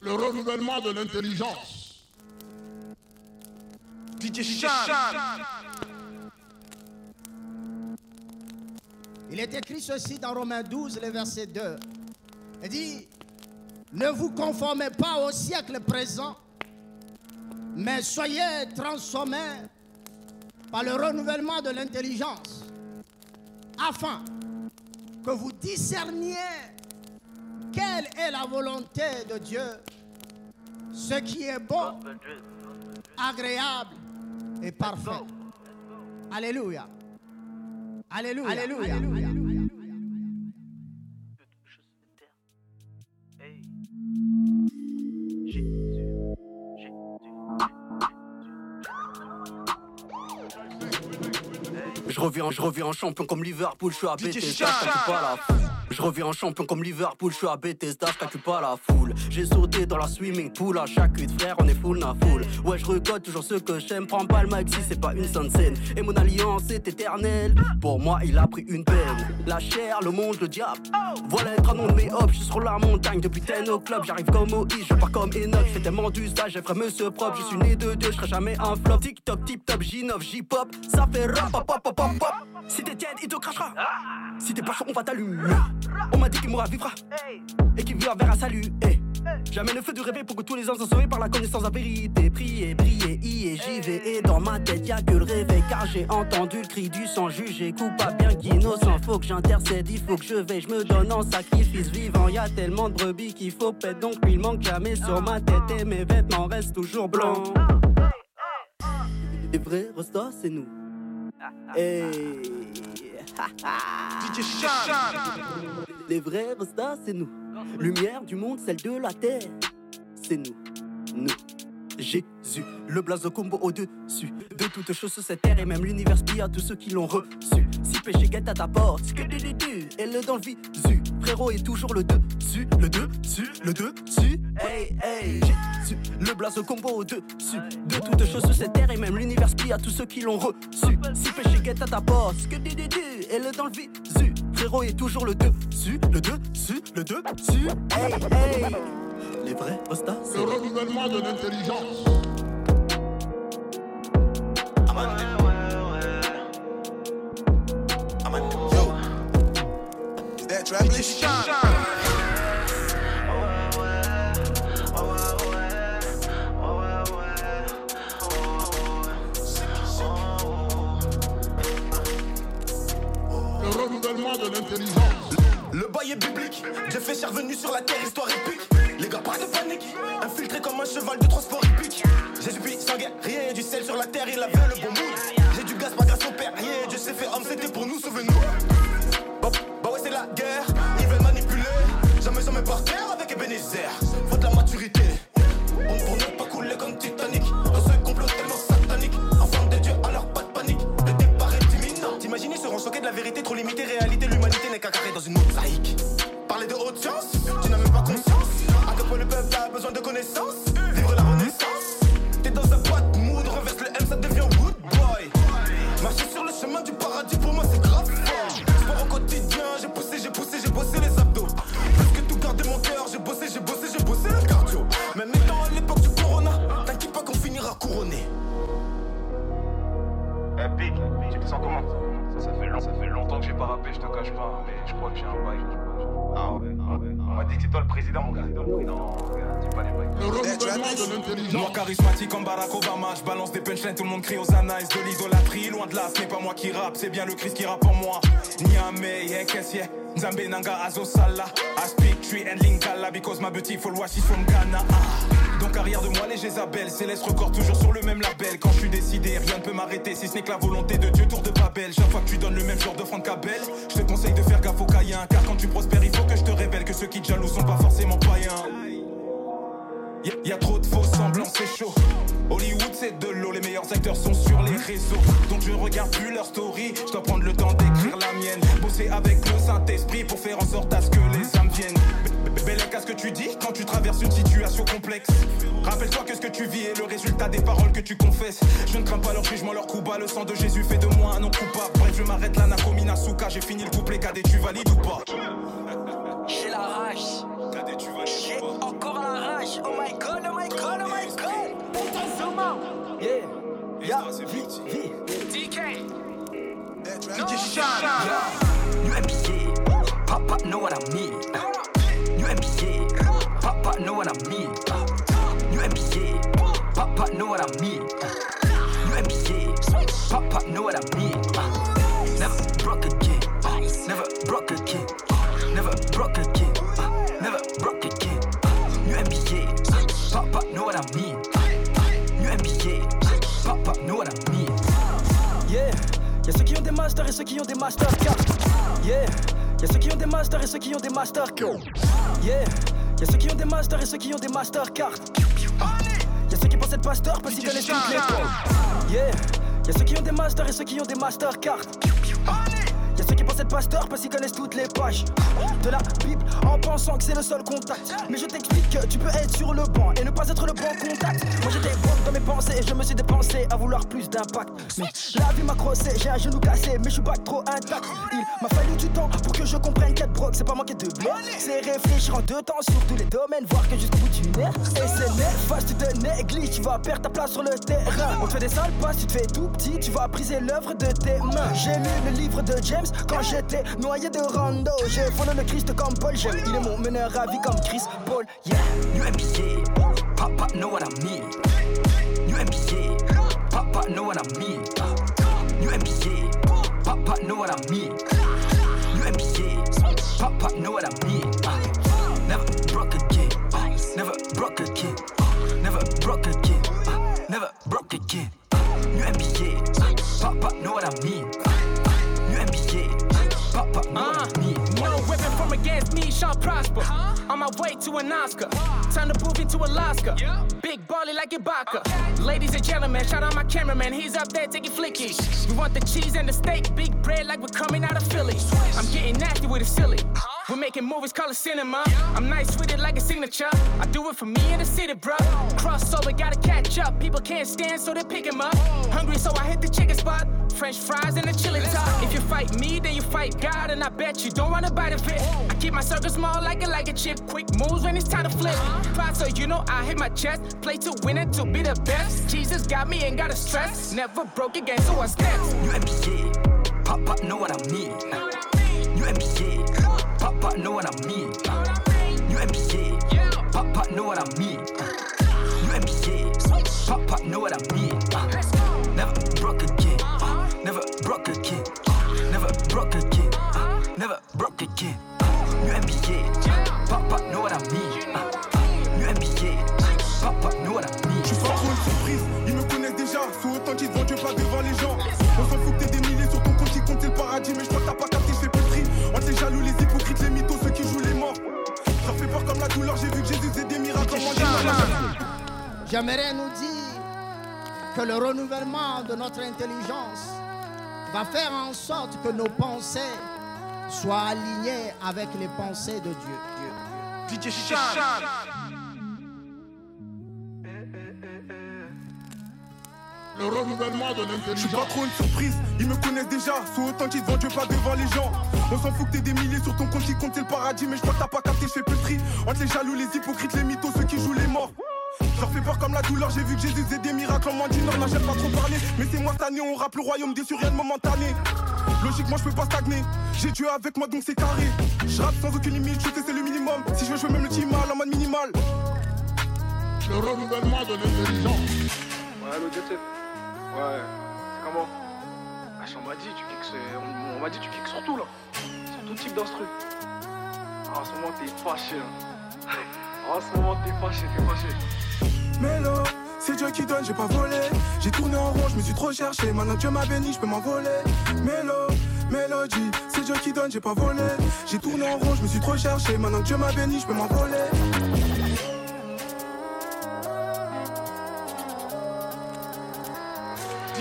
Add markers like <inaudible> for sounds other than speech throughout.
Le renouvellement de l'intelligence. DJ Il est écrit ceci dans Romains 12, le verset 2. Il dit, ne vous conformez pas au siècle présent, mais soyez transformés par le renouvellement de l'intelligence, afin que vous discerniez quelle est la volonté de Dieu, ce qui est bon, agréable et parfait. Alléluia. Alléluia. Alléluia. Alléluia. Je reviens, je reviens en champion comme Liverpool, je suis à Bethesda, je pas la. Je reviens en champion comme Liverpool, je suis à Bethesda, je pas la foule. J'ai sauté dans la swimming pool, à chaque de frère, on est full na full. Ouais, je recode toujours ce que j'aime, prends pas le mic c'est pas une sainte scène. Et mon alliance est éternelle, pour moi il a pris une peine. La chair, le monde, le diable. Voilà être un nom de mes hop, je suis sur la montagne depuis 10 au club, j'arrive comme Moïse, je pars comme Enoch, fais tellement d'usage, j'ai frère monsieur propre, je suis né de Dieu, je serai jamais un flop. TikTok, tip top, J9, J-pop, ça fait rap, pop, pop, pop, pop. Si t'es tiède, il te crachera. Si t'es pas chaud, on va t'allumer. On m'a dit qu'il mourra vivra. Et qu'il vivra vers un salut. Eh. Jamais le feu du réveil pour que tous les ans soient sauvés par la connaissance de la vérité. Prier, prier, y et j'y vais. Et dans ma tête, y'a que le réveil. Car j'ai entendu le cri du sang jugé. Coupable, bien qu'innocent. Faut que j'intercède, il faut que je veille. Je me donne en sacrifice vivant. Y'a tellement de brebis qu'il faut pète. Donc il manque jamais sur ma tête. Et mes vêtements restent toujours blancs. Les vrais restos, c'est nous. Hey. <laughs> Les vrais restas, c'est nous. Lumière du monde, celle de la terre. C'est nous. Nous. Jésus, le blason combo au-dessus de toutes choses sur cette terre et même l'univers spie à tous ceux qui l'ont reçu. Si péché guette à ta porte, et le dans le visu. Frérot est toujours le dessus, le dessus, le dessus. Hey, hey, Jésus, le blason combo au-dessus de toutes choses sur cette terre et même l'univers spie à tous ceux qui l'ont reçu. Si péché guette à ta porte, et le dans le visu. Frérot est toujours le dessus, le dessus, le dessus. Hey, hey les vrais. Le renouvellement de l'intelligence. Aman, Aman, yo. Is that traveling? Le renouvellement de l'intelligence. Le bail est biblique, Dieu fait revenu sur la terre, histoire épique. Infiltré comme un cheval de transport épique. Jésus puis sans guerre, rien, du sel sur la terre, il avait le bon mood. J'ai du gaz, pas grâce au père, rien, Dieu s'est fait homme, c'était pour nous, souvenez-nous. Bah, bah ouais, c'est la guerre, ils veulent manipuler. Jamais, jamais par terre avec Ebenezer. Faut de la maturité, on pour ne pas couler comme Titanic. Dans ce complot tellement satanique, enfant de Dieu, alors pas de panique. Le départ est imminent. T'imagines, ils seront choqués de la vérité, trop limitée, réalité, l'humanité n'est qu'un carré dans une mosaïque. Connaissances. Vivre la renaissance. T'es dans un boîte mood, renverse le M, ça devient wood boy. Marcher sur le chemin du paradis, pour moi c'est grave fort. Sport au quotidien, j'ai poussé, j'ai poussé, j'ai bossé les abdos. Plus que tout garder mon cœur, j'ai bossé, j'ai bossé, j'ai bossé le cardio. Même étant à l'époque du corona, t'inquiète pas qu'on finira couronné. Epic, tu te sens comment? Ça, fait, long- ça fait longtemps que j'ai pas rappé, je te cache pas, mais je crois que j'ai un bail. Ah ouais, ah ouais. On m'a dit que c'est toi le président, mon gars, Le renouvellement de Moi charismatique comme Barack Obama, je balance des punchlines, tout le monde crie aux anaïs de l'idolâtrie, loin de là, ce n'est pas moi qui rappe, c'est bien le Christ qui rappe en moi. Niamey, yeah, Nzambe Nanga Azosala, I speak tree and lingala because my beautiful wife is from Ghana. Ah. Donc arrière de moi les Jézabel, céleste record toujours sur le même label. Quand je suis décidé, rien ne peut m'arrêter si ce n'est que la volonté de Dieu, tour de Babel. Chaque fois que tu donnes le même genre de Franck Cabel, je te conseille de faire gaffe aux caïens, car quand tu prospères, il faut que je te révèle que ceux qui te jaloux sont pas forcément païens. Y'a y a trop de faux semblants, c'est chaud. Hollywood, c'est de l'eau, les meilleurs acteurs sont sur les réseaux. Donc je regarde plus leur story, je dois prendre le temps d'écrire la mienne. Bosser avec le Saint-Esprit pour faire en sorte à ce que les âmes viennent. Bellec à ce que tu dis quand tu traverses une situation complexe. Rappelle-toi que ce que tu vis est le résultat des paroles que tu confesses. Je ne crains pas leur jugement, leur coup bas. Le sang de Jésus fait de moi un non coupable. Bref, je m'arrête là, Nakomi Nasuka. J'ai fini le couplet, cadet, tu valides ou pas? J'ai la rage. Cadet, tu valides J'ai ou pas encore la rage. Oh my god, oh my god, oh my god. Zoom out. Yeah. Yeah. V, V. DK. No. Yeah. New NBA. Papa know what I mean. New NBA. Papa know what I mean. New NBA. Papa know what I mean. New NBA. Papa know what I mean. Never broke again. Never broke again. Never broke again. Know what I mean. New NBA. Papa know what I mean. Yeah. Y'a ceux qui ont des masters et ceux qui ont des mastercards. Yeah. Y'a ceux qui ont des masters et ceux qui ont des mastercards. Yeah. Y'a ceux qui ont des masters et ceux qui ont des mastercards. Y'a ceux qui pensent être pasteurs parce qu'ils connaissent les portes. Yeah. Y'a ceux qui ont des masters et ceux qui ont des mastercards. Y'a ceux qui pensent être pasteurs parce qu'ils connaissent toutes les pages de la Bible en pensant que c'est le seul contact. Mais je t'explique que tu peux être sur le banc et ne pas être le bon contact. Moi j'étais bon dans mes pensées et je me suis dépensé à vouloir plus d'impact. Mais la vie m'a crossé, j'ai un genou cassé, mais je suis pas trop intact. Il m'a fallu du temps pour que je comprenne qu'être broc, c'est pas manquer de blé. C'est réfléchir en deux temps sur tous les domaines, voir que jusqu'au bout tu n'es. Et c'est néfaste, tu te négliges, tu vas perdre ta place sur le terrain. On te fait des sales passes, tu te fais tout petit, tu vas briser l'œuvre de tes mains. J'ai lu le livre de James quand j'étais noyé de rando. J'ai fondé le Christ comme Paul, j'aime. Il est mon meneur à vie comme Chris Paul. Yeah, NBA, Papa know what I mean. NBA, Papa know what I mean. NBA, Papa know what I mean. NBA, Papa know what I mean. Never broke again. Never broke again. Never broke again. Never broke again. New NBA, Papa know what I mean. New NBA, Papa know what I mean. No weapon from against me shall prosper. On my way to an Oscar. Time to move into Alaska. Big bally like Ibaka. Ladies and gentlemen, shout out my cameraman. He's up there taking flickies. We want the cheese and the steak. Big bread like we're coming out of Philly. I'm getting nasty with it silly. We're making movies, call it cinema. I'm nice with it like a signature. I do it for me and the city, bro. Crossover, gotta catch up. People can't stand, so they pick 'em up. Hungry, so I hit the chicken spot. French fries and a chili top. If you fight me, then you fight God, and I bet you don't wanna bite of it. I keep my circle small like a like a chip. Quick moves when it's time to flip. Uh-huh. Pride, so you know I hit my chest. Play to win it to be the best. Jesus got me, ain't gotta stress. Never broke again, so I steps. New NBA, Papa know what I mean. New NBA, Papa know what I mean. New NBA, Papa know what I mean. New NBA, Papa know what I mean. <laughs> J'aimerais nous dire que le renouvellement de notre intelligence va faire en sorte que nos pensées soient alignées avec les pensées de Dieu. DJ Chan. Le renouvellement de Je suis pas l'intelligence. trop une surprise, ils me connaissent déjà. Sous authentique devant Dieu, pas devant les gens. On s'en fout que t'aies des milliers sur ton compte qui compte le paradis. Mais je crois que t'as pas capté, je fais plus le tri. Entre les jaloux, les hypocrites, les mythos, ceux qui jouent les morts. Je leur fais peur comme la douleur, j'ai vu que Jésus faisait des miracles en moins d'une heure. Là, j'aime pas trop parler, mais c'est moi cette année, on rappe le royaume des rien de momentané. Logiquement, je peux pas stagner. J'ai Dieu avec moi, donc c'est carré. Je rappe sans aucune limite, je sais, c'est le minimum. Si je veux jouer même le team mal en mode minimal. Le renouvellement de l'intelligence. Ouais, Set. Ouais, c'est comment? Wesh, on m'a dit, tu kicks, on, on m'a dit, tu kicks sur tout là. Sur tout type d'instru. Ah, en ce moment, t'es fâché. Hein. <laughs> en ce moment, t'es fâché, t'es fâché. Mélo, c'est Dieu qui donne, j'ai pas volé. J'ai tourné en rond, je me suis trop cherché. Maintenant Dieu m'a béni, je peux m'envoler. Mélo, mélodie, c'est Dieu qui donne, j'ai pas volé. J'ai tourné en rond, je me suis trop cherché. Maintenant Dieu m'a béni, je peux m'envoler.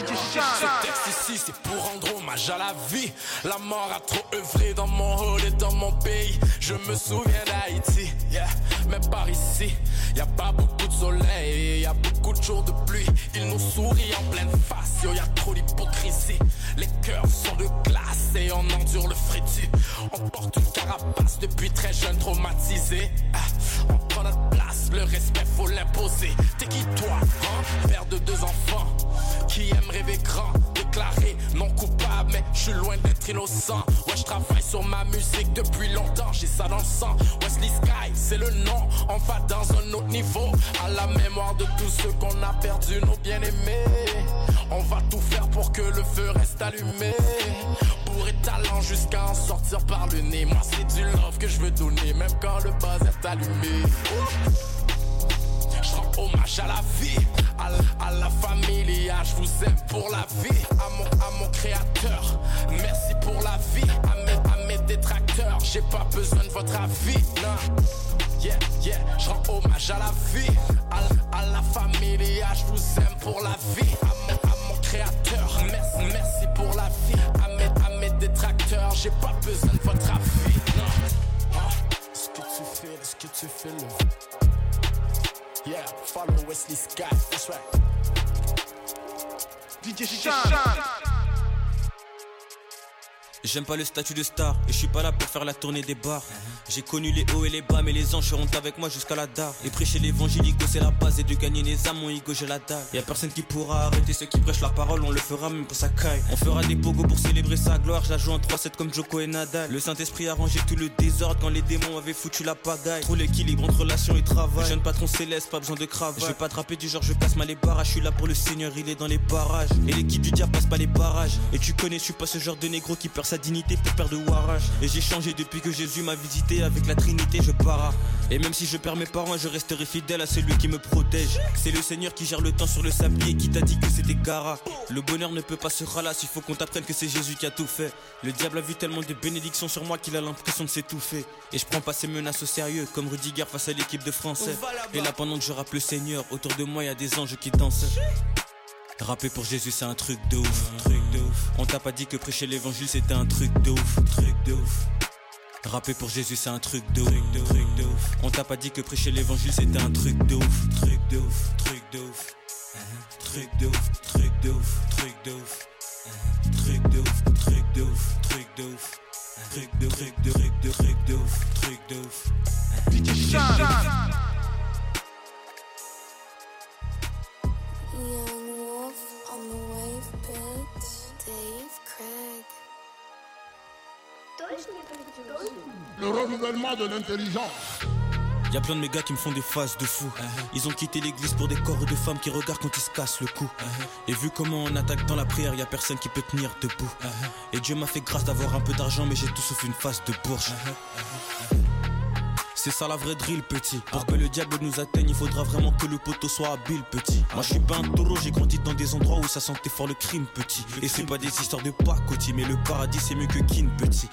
Ce texte ici, c'est pour rendre hommage à la vie. La mort a trop œuvré dans mon hall et dans mon pays. Je me souviens d'Haïti, yeah, mais par ici, y a pas beaucoup de soleil, y a beaucoup de jours de pluie. Il nous sourit en pleine face, yo, y a trop d'hypocrisie. Les cœurs sont de glace et on endure le frétu. On porte une carapace depuis très jeune, traumatisé. Innocent. Ouais, je travaille sur ma musique depuis longtemps, j'ai ça dans le sang. Wesley Sky, c'est le nom, on va dans un autre niveau. À la mémoire de tous ceux qu'on a perdu, nos bien-aimés. On va tout faire pour que le feu reste allumé. Pour talent jusqu'à en sortir par le nez. Moi, c'est du love que je veux donner, même quand le buzz est allumé. Hommage à la vie, à à la famille, je vous aime pour la vie, à mon, à mon créateur, merci pour la vie, à mes, à mes détracteurs, j'ai pas besoin de votre avis, non. Yeah, yeah, je rends hommage à la vie, à, à la famille, je vous aime pour la vie, à mon, à mon créateur, merci, merci pour la vie, à mes, à mes détracteurs, j'ai pas besoin de votre avis, non. Ah, ce que tu fais, ce que tu fais, le Yeah, follow Wesley Scott, that's right. DJ J'aime pas le statut de star et je suis pas là pour faire la tournée des bars. J'ai connu les hauts et les bas, mais les anges seront avec moi jusqu'à la dare. Et prêcher l'évangile, c'est la base et de gagner les âmes, mon ego, j'ai la dalle. Y a personne qui pourra arrêter ceux qui prêchent la parole, on le fera même pour sa caille. On fera des pogos pour célébrer sa gloire, je la joue en 3-7 comme Joko et Nadal. Le Saint-Esprit a rangé tout le désordre quand les démons avaient foutu la pagaille. Trop l'équilibre entre relation et travail. Jeune patron céleste, pas besoin de cravate. Je vais pas draper du genre, je casse mal les barrages. Je suis là pour le Seigneur, il est dans les barrages. Et l'équipe du diable passe pas les barrages. Et tu connais, je suis pas ce genre de négro qui perd sa dignité pour perdre de Warrage. Et j'ai changé depuis que Jésus m'a visité avec la Trinité, je para. Et même si je perds mes parents, je resterai fidèle à celui qui me protège. C'est le Seigneur qui gère le temps sur le sablier qui t'a dit que c'était Gara. Le bonheur ne peut pas se ralasser, il faut qu'on t'apprenne que c'est Jésus qui a tout fait. Le diable a vu tellement de bénédictions sur moi qu'il a l'impression de s'étouffer. Et je prends pas ses menaces au sérieux, comme Rudiger face à l'équipe de Français. Et là, pendant que je rappe le Seigneur, autour de moi, y a des anges qui dansent. Rapper pour Jésus c'est un truc de ouf, truc de ouf. On t'a pas dit que prêcher l'évangile c'était un truc de ouf, truc de ouf. Rapper pour Jésus c'est un truc de ouf, truc. On t'a pas dit que prêcher l'évangile c'était un truc de ouf, de l'intelligence. Y'a plein de mes gars qui me font des faces de fou. Ils ont quitté l'église pour des corps de femmes qui regardent quand ils se cassent le cou. Et vu comment on attaque dans la prière, y a personne qui peut tenir debout. Et Dieu m'a fait grâce d'avoir un peu d'argent, mais j'ai tout sauf une face de bourge. C'est ça la vraie drill, petit. Pour que le diable nous atteigne, il faudra vraiment que le poteau soit habile, petit. Moi, je suis pas un taureau, j'ai grandi dans des endroits où ça sentait fort le crime, petit. Et c'est pas des histoires de pacotille, mais le paradis c'est mieux que kin, petit.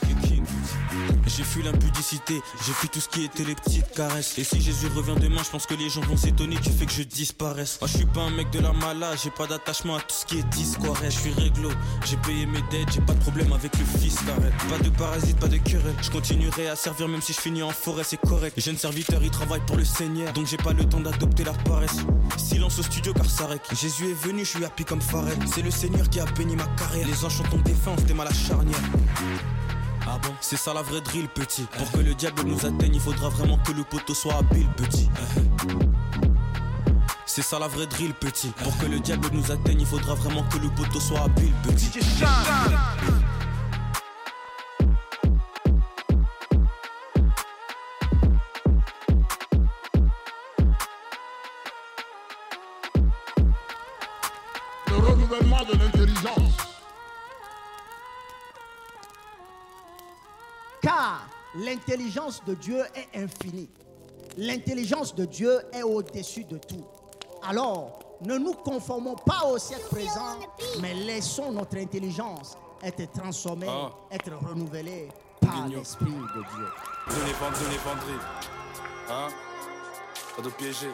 J'ai fui l'impudicité, j'ai fui tout ce qui était les petites caresses. Et si Jésus revient demain, je pense que les gens vont s'étonner du fait que je disparaisse. Moi, je suis pas un mec de la mala, j'ai pas d'attachement à tout ce qui est discours. Je suis réglo, j'ai payé mes dettes, j'ai pas de problème avec le fils d'arrête. Pas de parasite, pas de querelle. Je continuerai à servir même si je finis en forêt, c'est correct. Les jeunes serviteurs, ils travaillent pour le Seigneur, donc j'ai pas le temps d'adopter leur paresse. Silence au studio car ça règle. Jésus est venu, je suis happy comme Pharrell. C'est le Seigneur qui a béni ma carrière. Les anges sont en défense, t'es mal à la charnière. Ah bon? C'est ça la vraie drill, petit. Pour que le diable nous atteigne, il faudra vraiment que le poteau soit habile, petit. C'est ça la vraie drill, petit. Pour que le diable nous atteigne, il faudra vraiment que le poteau soit habile, petit. L'intelligence de Dieu est infinie. L'intelligence de Dieu est au-dessus de tout. Alors, ne nous conformons pas au siècle présent, mais laissons notre intelligence être transformée, Ah. être renouvelée par l'Esprit de Dieu. Donnez, vendrez. Hein? Pas de piéger.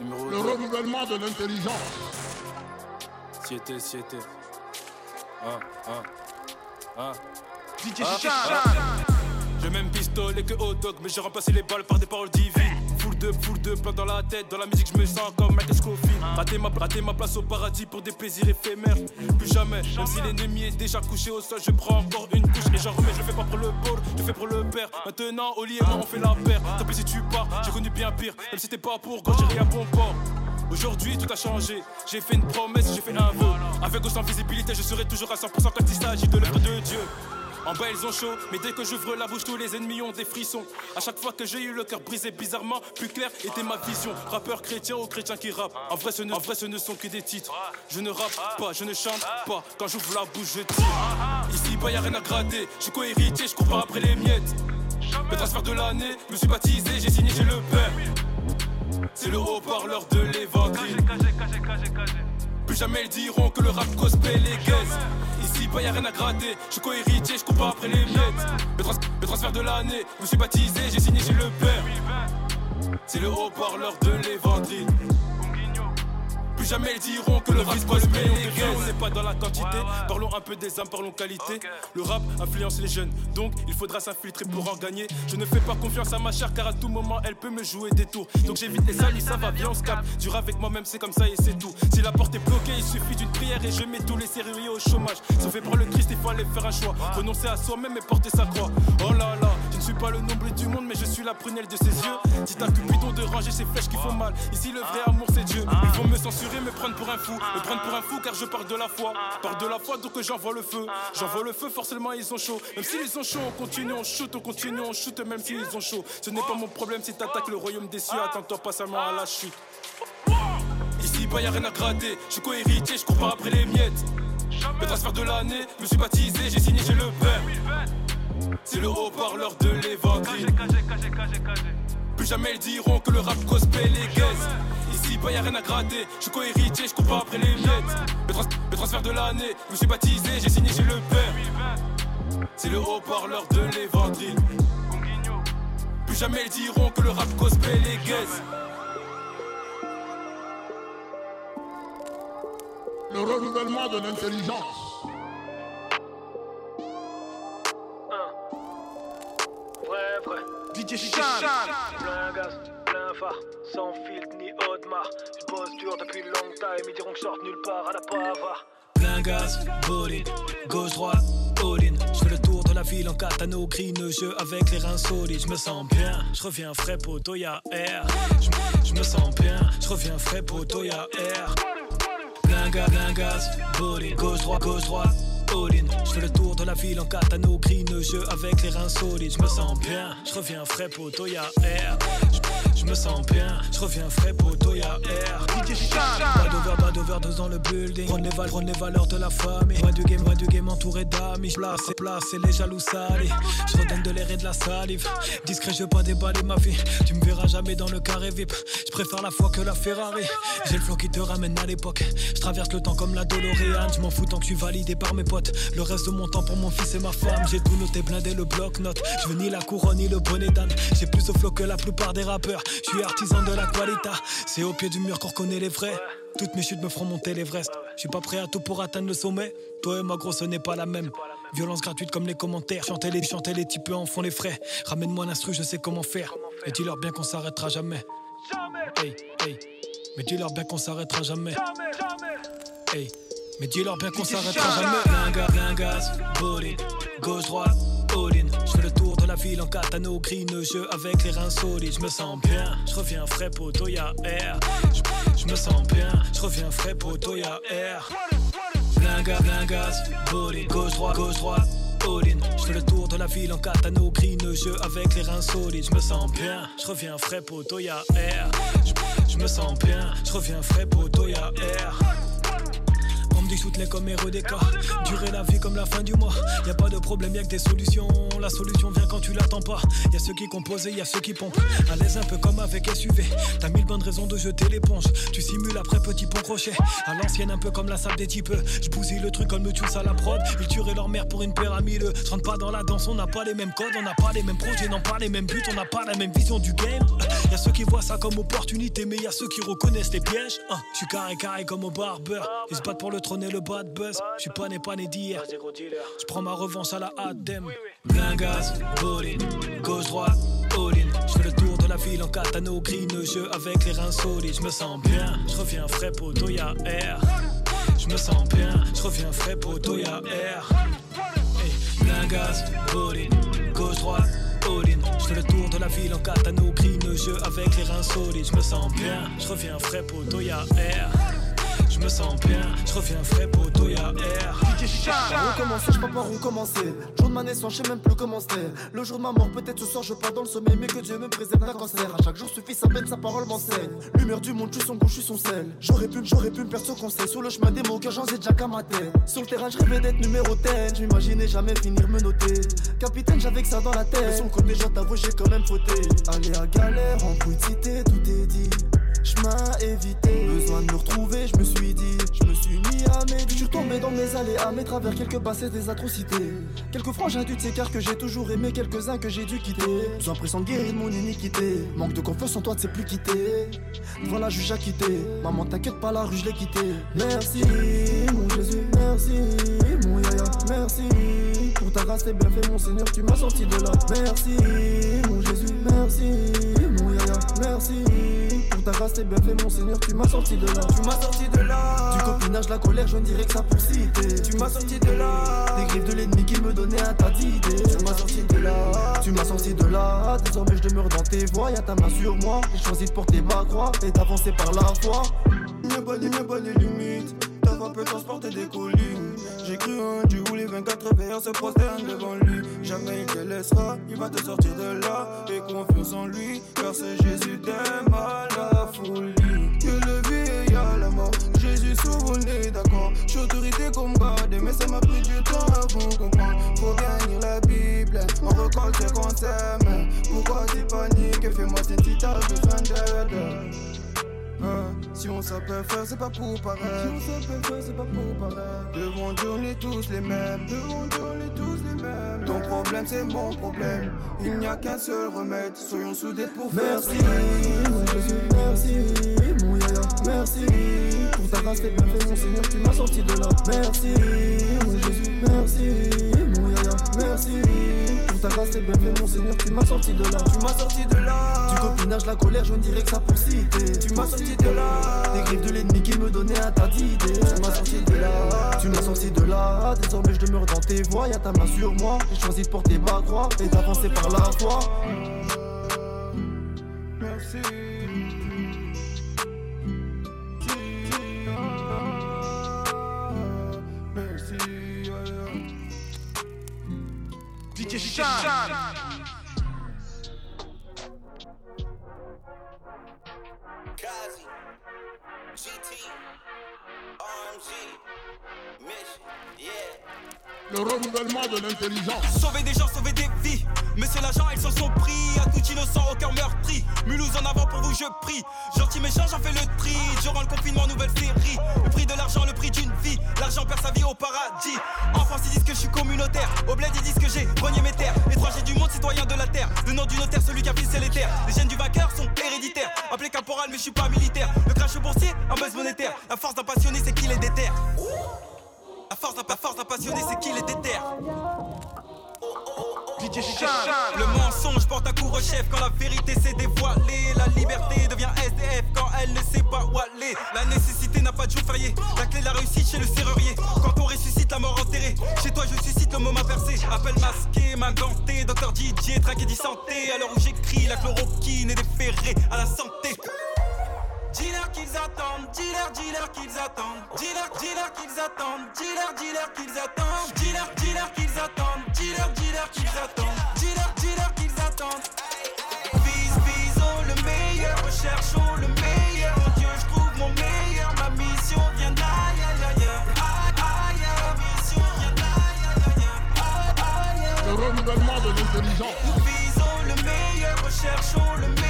Numéro Le 2. renouvellement de l'intelligence. Siété, siété. Ah, ah, ah. DJ Ah, ah. J'ai même pistolet que hot dog, mais j'ai remplacé les balles par des paroles divines. Full de, full de, plein dans la tête, dans la musique je me sens comme Michael Scofield. Rater ma, rater ma place au paradis pour des plaisirs éphémères. Plus jamais, même si l'ennemi est déjà couché au sol, je prends encore une couche et j'en remets. Je le fais pas pour le pôle, je le fais pour le père. Maintenant, Oli et moi on fait la paire. Tant pis si tu pars, j'ai connu bien pire. Même si t'es pas pour quand j'ai rien bon port. Aujourd'hui tout a changé, j'ai fait une promesse, j'ai fait un vœu Avec ou sans visibilité je serai toujours à 100% quand il s'agit de l'œuvre de Dieu en bas ils ont chaud, mais dès que j'ouvre la bouche tous les ennemis ont des frissons. À chaque fois que j'ai eu le cœur brisé bizarrement, plus clair était ma vision. Rappeur chrétien ou chrétien qui rappe, en vrai, ce ne, sont que des titres. Je ne rappe pas, je ne chante pas, quand j'ouvre la bouche je tire. Ici bah y'a rien à gratter, je suis co-héritier, je cours pas après les miettes. Le transfert de l'année, me suis baptisé, j'ai signé chez le père. C'est le haut-parleur de l'évangile. Jamais ils diront que le rap gospel est gaze. Ici, bah y'a rien à gratter. Je suis co-héritier, je après les miettes. Le, trans- le transfert de l'année, me suis baptisé, j'ai signé chez le père. C'est le haut-parleur de l'évangile. Plus jamais ils diront que le rap gospel est gaze. On n'est pas dans la quantité, parlons un peu des âmes, parlons qualité. Le rap influence les jeunes, donc il faudra s'infiltrer pour en gagner. Je ne fais pas confiance à ma chère car à tout moment elle peut me jouer des tours. Donc j'évite les salis, ça va bien, on se capte. Dur avec moi-même, c'est comme ça et c'est tout. Si la porte est bloquée, il suffit d'une prière et je mets tous les sérieux au chômage. Sauvés par le Christ, il faut aller faire un choix. Renoncer à soi-même et porter sa croix. Oh là là, suis pas le nombre du monde, mais je suis la prunelle de ses yeux. Dites à Cupidon de ranger ces flèches qui font mal. Ici, le vrai amour, c'est Dieu. Ils vont me censurer, me prendre pour un fou. Me prendre pour un fou car je parle de la foi. Parle de la foi, donc j'envoie le feu. J'envoie le feu, forcément, ils ont chaud. Même s'ils ont chaud, on continue, on shoot, on continue, on shoot, même s'ils ont chaud. Ce n'est pas mon problème si t'attaques le royaume des cieux. Attends-toi pas seulement à la chute. Ici, bah y'a rien à gratter. Je suis co-héritier, je cours pas après les miettes. Le transfert de l'année, me suis baptisé, j'ai signé chez le père. C'est le haut-parleur de l'évangile. Plus jamais ils diront que le rap gospel est gaze. Ici, bah y'a rien à gratter. Je suis co-héritier, je cours pas après les miettes. Le, trans- le transfert de l'année, me suis baptisé, j'ai signé chez le père. C'est le haut-parleur de l'évangile. Plus jamais ils diront que le rap gospel est gaze. Le renouvellement de l'intelligence. Vrai, vrai. DJ Chan. Plein gaz, plein phare, sans filtre ni Audemars. Je bosse dur depuis longtemps, ils me diront que je sors de nulle part à la pava. Plein gaz, bolide, gauche droite, all-in. Je fais le tour de la ville en catano, green jeu avec les reins solides. Je me sens bien, je reviens frais poteau, y'a air. Je je me sens bien, je reviens frais poteau, y'a air. Plein gaz, plein gaz, bolide, gauche droite, gauche droite. Je fais le tour de la ville en catano, green jeu avec les reins solides. Je me sens bien, je reviens frais poteau, y'a air. Me sens bien, je reviens frais poteau, y'a air. Pas d'over, pas d'overdose dans le building. Prendre les, val prendre les valeurs de la famille. Loin du game, loin du game entouré d'amis. Place et place et les jaloux salis. Je redonne de l'air et de la salive. Discret, je veux pas déballer ma vie. Tu me verras jamais dans le carré VIP. Je préfère la foi que la Ferrari. J'ai le flow qui te ramène à l'époque. Je traverse le temps comme la DeLorean. Je m'en fous tant que je suis validé par mes potes. Le reste de mon temps pour mon fils et ma femme. J'ai tout noté, blindé le bloc-notes. Je veux ni la couronne ni le bonnet d'âne. J'ai plus de flow que la plupart des rappeurs. Je suis artisan de la qualité. C'est au pied du mur qu'on reconnaît les vrais. Toutes mes chutes me feront monter l'Everest. Je suis pas prêt à tout pour atteindre le sommet. Toi et ma grosse, ce n'est pas la même. Violence gratuite comme les commentaires. Chanter les, chanter les types en font les frais. Ramène-moi l'instru, je sais comment faire. Et dis-leur bien qu'on s'arrêtera jamais. Hey, hey. Mais dis-leur bien qu'on s'arrêtera jamais. Hey. Mais dis-leur bien qu'on s'arrêtera jamais. Gaz, bolide, gauche droite, all-in. Je fais le tour ville en catano, green jeu avec les reins solides. Je me sens bien, je reviens frais poteau, y'a air. Je- me sens bien, je reviens frais poteau, y'a air. Plein gaz, bolide, gauche droite, gauche droite. Je fais le tour de la ville en catano, green jeu avec les reins solides. Je me sens bien, je reviens frais poteau, y'a air. Je- me sens bien, je reviens frais poteau, y'a air. On me dit shoot les comme des cas. Durer la vie comme la fin du mois. Y a pas de problème, y'a que des solutions. La solution vient quand tu l'attends pas. Y a ceux qui composent et y a ceux qui pompent. À l'aise un peu comme avec SUV. T'as mille bonnes raisons de jeter l'éponge. Tu simules après petit pont crochet. À l'ancienne, un peu comme la salle des types. Je le truc comme le tues à la prod. Ils tueraient leur mère pour une pyramide. Je rentre pas dans la danse, on n'a pas les mêmes codes, on n'a pas les mêmes projets, non pas les mêmes buts, on n'a pas la même vision du game. Y a ceux qui voient ça comme opportunité, mais y a ceux qui reconnaissent les pièges. Hein, Je suis carré carré comme au barbeur. Ils se battent pour le trône prenez le bad buzz. Je suis pas né, pas né d'hier. Je prends ma revanche à la Adem. Gringaz, bowling, gauche droite, all-in. Je fais le tour de la ville en catano, green jeu avec les reins solides. Je me sens bien, je reviens frais poteau, y'a air. Je me sens bien, je reviens frais poteau, y'a air. Hey, bowling, gauche droite. Je fais le tour de la ville en catano, green jeu avec les reins solides. Je me sens bien, je reviens frais poteau, y'a air. Je me sens bien, je reviens frais poteau, y'a air. Recommencer, je peux pas recommencer. Jour de ma naissance, je sais même plus comment c'était. Le jour de ma mort, peut-être ce soir, je pars dans le sommeil, mais que Dieu me préserve d'un cancer. À chaque jour suffit sa peine, sa parole m'enseigne. Lumière du monde, je suis son goût, je suis son sel. J'aurais pu, j'aurais pu me perdre ce conseil. Sur le chemin des mots, que j'en ai déjà qu'à ma tête. Sur le terrain, je rêvais d'être numéro 10. J'imaginais jamais finir me noter. Capitaine, j'avais que ça dans la tête. Mais sur le côté, je t'avoue, j'ai quand même fauté. Aller à galère, en cité, tout est dit. Chemin évité, besoin de me retrouver, je me suis dit, je me suis mis à mes Je suis tombé dans mes allées, à mes travers quelques bassets des atrocités. Quelques frangins du car que j'ai toujours aimé, quelques-uns que j'ai dû quitter. J'ai l'impression de guérir de mon iniquité. Manque de confiance en toi, tu sais plus quitter. Devant la juge à quitter. Maman, t'inquiète pas, la rue, je l'ai quitté. Merci, mon Jésus, merci, mon yaya, merci. Pour ta grâce, t'es bien fait, mon Seigneur, tu m'as sorti de là. Merci, mon Jésus, merci, mon yaya, merci. Ta t'es bien fait, mon Seigneur, tu m'as sorti de là. Tu m'as sorti de là. Du copinage, la colère, je ne dirais que ça pour citer. Tu m'as sorti de là. Des griffes de l'ennemi qui me donnait un tas d'idées. Tu m'as sorti de là. Tu m'as sorti de là. Désormais, je demeure dans tes voies. Y'a ta main sur moi. J'ai choisi de porter ma croix et d'avancer par la foi. Mieux pas les, pas les limites. Ta voix peut transporter des collines. J'ai cru un Dieu où les 24 veilleurs se prosternent devant lui. Jamais il te laissera, il va te sortir de là. Et confiance en lui, car c'est Jésus t'aime à la folie. Que le vie et y'a la mort. Jésus sauve nez, d'accord. J'suis autorité comme garde, mais ça m'a pris du temps avant de comprendre. Faut bien lire la Bible, on ce qu'on s'aime. Pourquoi tu paniques Fais-moi signe si t'as besoin d'aide. Hein, si on s'appelle faire, c'est pas pour paraître. Si on s'appelle faire, c'est pas pour paraître. Devant Dieu, on est tous les mêmes. Devant Dieu, on est tous les mêmes. Ton problème, c'est mon problème. Il n'y a qu'un seul remède. Soyons soudés pour faire Merci, mon Jésus, merci, mon yaya, merci. Pour ta grâce, t'es bien fait, mon Seigneur, tu m'as sorti de là. Merci, mon Jésus, merci, merci. Bien fait, mon Seigneur, tu m'as sorti de là. Tu m'as sorti de là. Du copinage, la colère, je dirais que ça pour citer. Tu m'as sorti de là. Des griffes de l'ennemi qui me donnaient un tas d'idées. Tu m'as sorti de là. Tu m'as sorti de là. Désormais, je demeure dans tes voies. Y'a ta main sur moi. J'ai choisi de porter ma croix et d'avancer par la foi. Le renouvellement de l'intelligence. Sauver des gens, sauver des vies. Monsieur l'agent, ils s'en sont pris. À tout innocent, aucun meurtri. Mulhouse en avant pour vous, je prie. Gentil méchant, j'en fais le tri. Durant le confinement, nouvelle série. Le prix de l'argent, le prix d'une vie. L'argent perd sa vie au paradis. En France, ils disent que je suis communautaire. Au bled, ils disent que j'ai renié mes terres. Étranger du monde, citoyen de la terre. Le nom du notaire, celui qui a c'est les terres. Les gènes du vainqueur sont héréditaires. Appelé caporal, mais je suis pas militaire. Le crash boursier, un buzz monétaire. La force d'un passionné, c'est qu'il est déterre. La force d'un la force d'un passionné, c'est qu'il est déterre. DJ Sean. Le mensonge porte un coup au chef quand la vérité s'est dévoilée. La liberté devient SDF quand elle ne sait pas où aller. La nécessité n'a pas de jour férié. La clé de la réussite chez le serrurier. Quand on ressuscite la mort enterrée. Chez toi, je suscite le moment percé. Appel masqué, main gantée. Docteur DJ, traqué dit santé. À l'heure où j'écris, la chloroquine est déférée à la santé. Dealer qu'ils attendent, dealer, dealer qu'ils attendent, dealer, dealer qu'ils attendent, dealer, dealer qu'ils attendent, dealer, dealer qu'ils attendent, dealer, dealer qu'ils attendent, dealer, dealer qu'ils attendent. Vise, visons le meilleur, recherchons le meilleur. En Dieu, je trouve mon meilleur. Ma mission vient d'ailleurs, ailleurs, ailleurs. Ma mission vient d'ailleurs, ailleurs. Le renouvellement de l'intelligence. Visons le meilleur, recherchons le meilleur.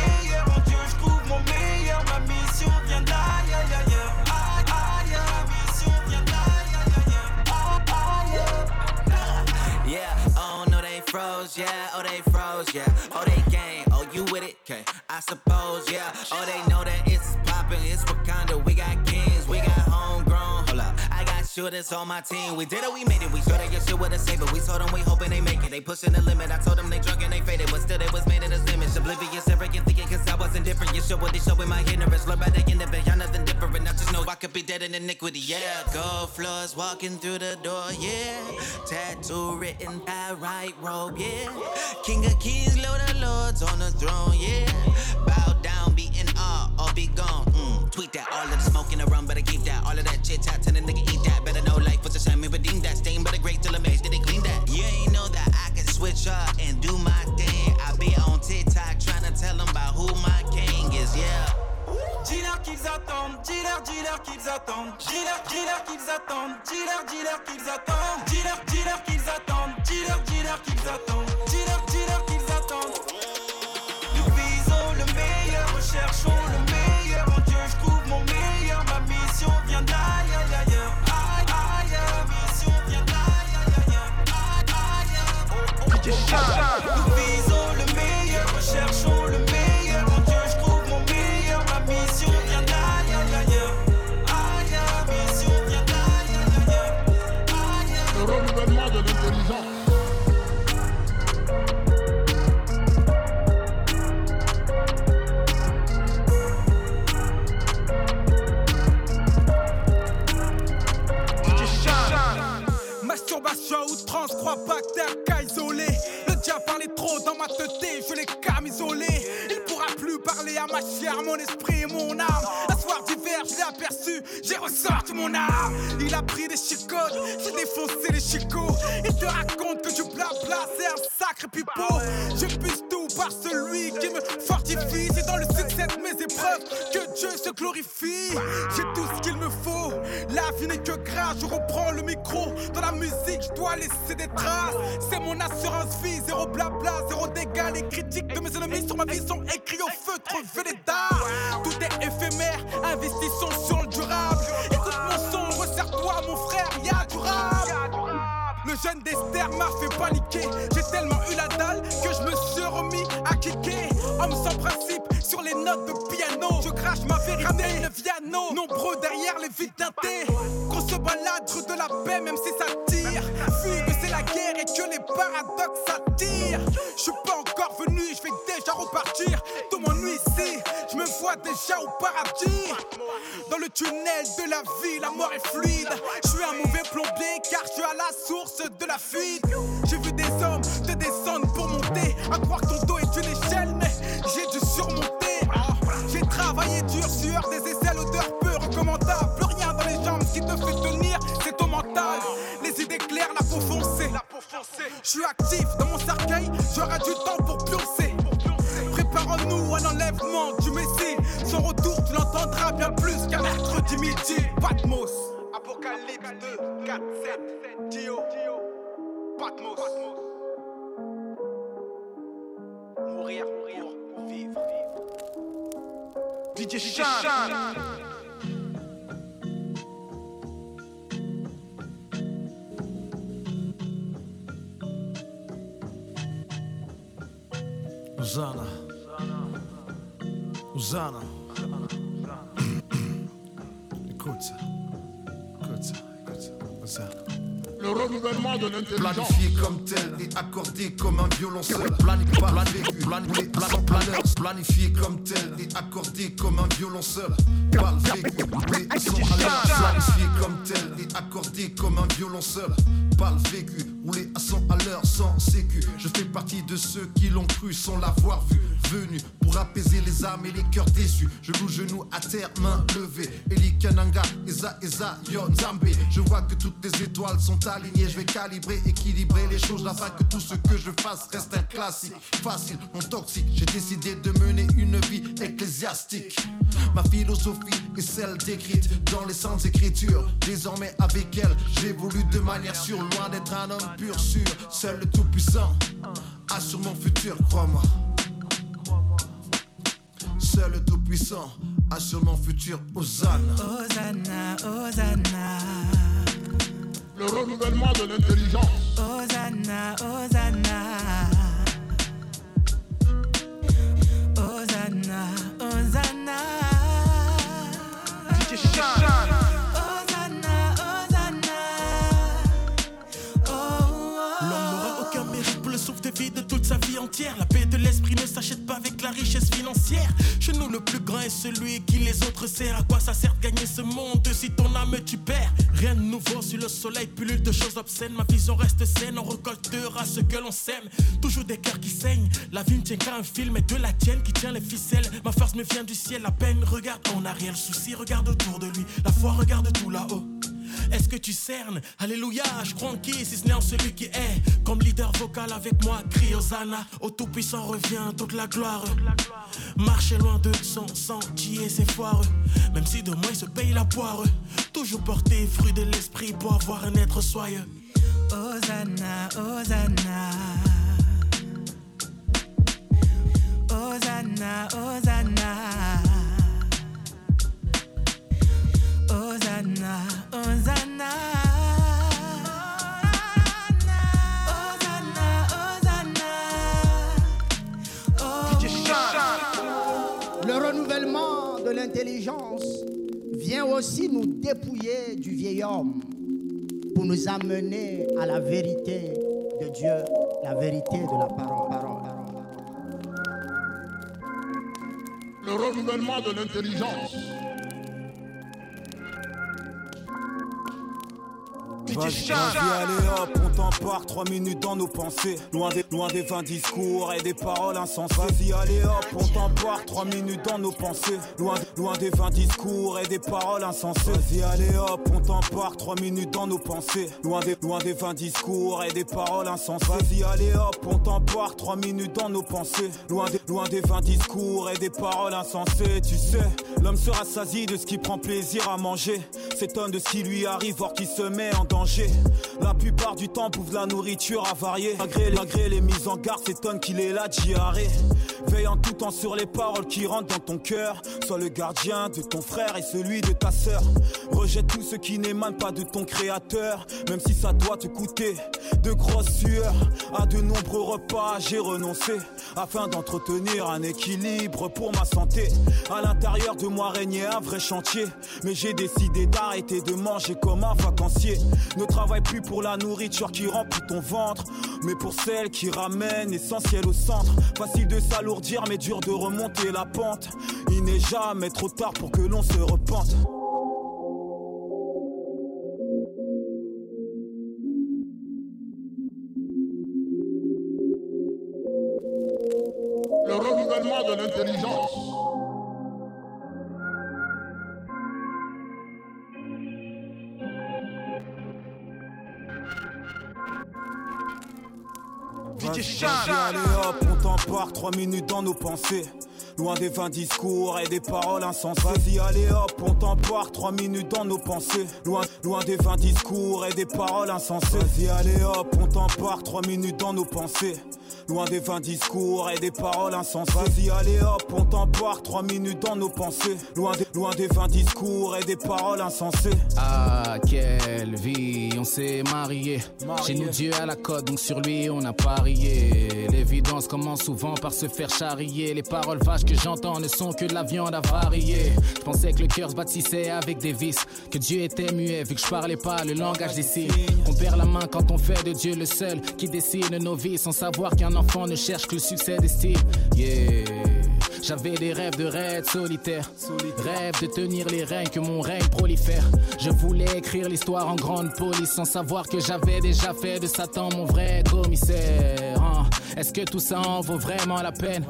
Froze, yeah, oh they froze, yeah, oh they gang, oh you with it, okay, I suppose, yeah, oh they know that it's poppin', it's Wakanda, shooters on my team. We did it, we made it. We sure they get shit with a saber. We told them we hoping they make it. They pushing the limit. I told them they drunk and they faded, but still they was made in this image. Oblivious, arrogant, thinking cause I wasn't different. You show what they show in my ignorance. Learn by the end of it. Y'all nothing different. I just know I could be dead in iniquity. Yeah, gold floors walking through the door. Yeah, tattoo written by right robe. Yeah, King of Kings, Lord of Lords on the throne. Yeah, bow down, be in or be gone. Tweet that. All of the smoke in the rum, better keep that. All of that chit chat, tell the nigga eat that. Better know life was a shame, redeem that. Stain, but a great till amazed, did they clean that? You ain't know that I can switch up and do my thing. I be on TikTok trying to tell them about who my king is, yeah. Dis-leur qu'ils attendent, dis-leur, dis-leur qu'ils attendent, dis-leur, dis-leur qu'ils attendent, dis-leur, dis-leur qu'ils attendent, dis-leur, dis-leur qu'ils attendent, dis-leur, dis-leur qu'ils attendent, dis-leur, dis-leur qu'ils attendent. Nous visons le meilleur, recherchons le meilleur, Nous visons le meilleur, recherchons le meilleur, en Dieu je trouve mon meilleur, ma mission vient d'ailleurs, aïe, mission vient d'ailleurs, ailleurs, Le renouvellement de l'intelligence. Masturbation à outrance, crois pas que Le diable parlait trop dans ma tête, je l'ai camisolé. Il pourra plus parler à ma chair, mon esprit et mon âme. Un soir d'hiver, je l'ai aperçu, j'ai ressorti mon âme. Il a pris des chicottes, j'ai défoncé les chicots. Il te raconte que du blabla, c'est un sacré pipeau. Je puisse tout par celui qui me fortifie. C'est dans le succès de mes épreuves que Dieu se glorifie. J'ai tout ce qu'il me faut, la vie n'est que grâce. Je reprends le micro, dans la musique, je dois laisser des traces. C'est mon assurance vie, zéro blabla, zéro dégâts. Les critiques de mes ennemis sur ma vie sont écrits au feutre Vénédar. Tout est éphémère, investissons sur le durable. Écoute mon son, resserre-toi, mon frère, y'a du rap. Le jeune d'Esther m'a fait paniquer. J'ai tellement eu la dalle que je me suis remis à kicker. Homme sans principe sur les notes de piano. Je crache ma vérité, le piano. Nombreux derrière les vides teintées. Qu'on se balade de la paix, même si ça tire. Que c'est la guerre et que les paradoxes déjà au paradis. Dans le tunnel de la vie, la mort est fluide. Je suis un mauvais plombier car je suis à la source de la fuite. J'ai vu des hommes te descendre pour monter. À croire que ton dos est une échelle, mais j'ai dû surmonter. J'ai travaillé dur, sueur des aisselles, odeur peu recommandable. Plus rien dans les jambes, qui te fait tenir, c'est ton mental. Les idées claires, la peau foncée. Je suis actif dans mon cercueil, j'aurai du temps pour pioncer. Préparons-nous à l'enlèvement du Patmos. Apocalypse 2, 4, 7, Dio. Patmos. Mourir, mourir, vivre. DJ Shan. Hosanna. Hosanna. Écoute ça. Écoute ça. Écoute ça. Hosanna. Le renouvellement de l'intelligence. Planifié comme tel et accordé comme un violoncelle. Planifié, planifié, planifié, planifié, planifié comme tel et accordé comme un violoncelle. Pas le vécu, mais sans. Planifié comme tel et accordé comme un violoncelle. Pas le vécu, roulé à 100 à l'heure sans sécu. Je fais partie de ceux qui l'ont cru sans l'avoir vu. Venu pour apaiser les âmes et les cœurs déçus. Je loue genoux à terre, main levée. Eli Kananga, Eza, Eza, Yon, Zambé. Je vois que toutes les étoiles sont alignées. Je vais calibrer, équilibrer les choses afin que tout ce que je fasse reste un classique. Facile, non toxique. J'ai décidé de mener une vie ecclésiastique. Ma philosophie est celle décrite dans les saintes écritures. Désormais, avec elle, j'évolue de manière sûre. Loin d'être un homme pur, sûr. Seul le Tout-Puissant assure mon futur, crois-moi. Seul le Tout-Puissant assure mon futur, Hosanna. Hosanna, Hosanna. Le renouvellement de l'intelligence. Hosanna, Hosanna. Hosanna, Hosanna. Qui les autres sert. À quoi ça sert de gagner ce monde si ton âme tu perds? Rien de nouveau sur le soleil, pullule de choses obscènes. Ma vision reste saine, on récoltera ce que l'on sème. Toujours des cœurs qui saignent. La vie ne tient qu'à un film et de la tienne qui tient les ficelles. Ma force me vient du ciel, la peine regarde ton arrière. souci regarde autour de lui. La foi regarde tout là-haut. Est-ce que tu cernes? Alléluia, je crois en qui si ce n'est en celui qui est. Comme leader vocal avec moi, crie Hosanna. Au Tout-Puissant revient toute la gloire. Marcher loin de son sentier, c'est foireux Même si de moi il se paye la poire. Toujours porter fruit de l'esprit pour avoir un être soyeux. Hosanna, Hosanna. Hosanna, Hosanna Hosanna, Hosanna. Le renouvellement de l'intelligence vient aussi nous dépouiller du vieil homme pour nous amener à la vérité de Dieu, la vérité de la parole. parole, parole. Le renouvellement de l'intelligence Vas-y, allez hop, on t'embarque 3 minutes dans nos pensées. Loin des, loin des vains discours et des paroles insensées. Vas-y, allez hop, on t'embarque 3 minutes dans nos pensées. Loin, loin des vains discours et des paroles insensées. Vas-y, allez hop, on t'embarque 3 minutes dans nos pensées. Loin des, loin des vains discours et des paroles insensées. Vas-y, allez hop, on t'embarque 3 minutes dans nos pensées. Loin des, loin des vains discours et des paroles insensées. Tu sais, l'homme sera saisi de ce qui prend plaisir à manger. S'étonne de ce qui lui arrive, or qui se met en danger. La plupart du temps, bouffe la nourriture avariée. Malgré, malgré les mises en garde, s'étonne qu'il est là, diarrhée. Veillant tout temps sur les paroles qui rentrent dans ton cœur. Sois le gardien de ton frère et celui de ta sœur. Rejette tout ce qui n'émane pas de ton créateur. Même si ça doit te coûter de grosses sueurs. À de nombreux repas, j'ai renoncé. Afin d'entretenir un équilibre pour ma santé. À l'intérieur de moi régnait un vrai chantier. Mais j'ai décidé d'arrêter de manger comme un vacancier. Ne travaille plus pour la nourriture qui remplit ton ventre, mais pour celle qui ramène essentiel au centre. Facile de s'alourdir, mais dur de remonter la pente. Il n'est jamais trop tard pour que l'on se repente. Le renouvellement de l'intelligence. Allez hop, on t'embarque 3 minutes dans nos pensées. Loin des vains discours et des paroles insensées. Vas-y, allez hop, on t'embarque 3 minutes dans nos pensées. Loin, loin des vains discours et des paroles insensées. Vas-y, allez hop, on t'embarque 3 minutes dans nos pensées. Loin des vains discours et des paroles insensées. Vas-y, allez hop, on t'embarque 3 minutes dans nos pensées. Loin des, loin des vains discours et des paroles insensées. Ah, quelle vie, on s'est marié. Chez nous, Dieu à la côte, donc sur lui, on a parié. L'évidence commence souvent par se faire charrier. Les paroles vaches que j'entends ne sont que de la viande avariée. Je pensais que le cœur se bâtissait avec des vis. Que Dieu était muet, vu que je parlais pas le langage des signes. On perd la main quand on fait de Dieu le seul qui dessine nos vies sans savoir qu'un enfant ne cherche que le succès d'estime. Yeah. J'avais des rêves de raid solitaire. Rêve de tenir les règnes, que mon règne prolifère. Je voulais écrire l'histoire en grande police sans savoir que j'avais déjà fait de Satan mon vrai commissaire. hein. Est-ce que tout ça en vaut vraiment la peine?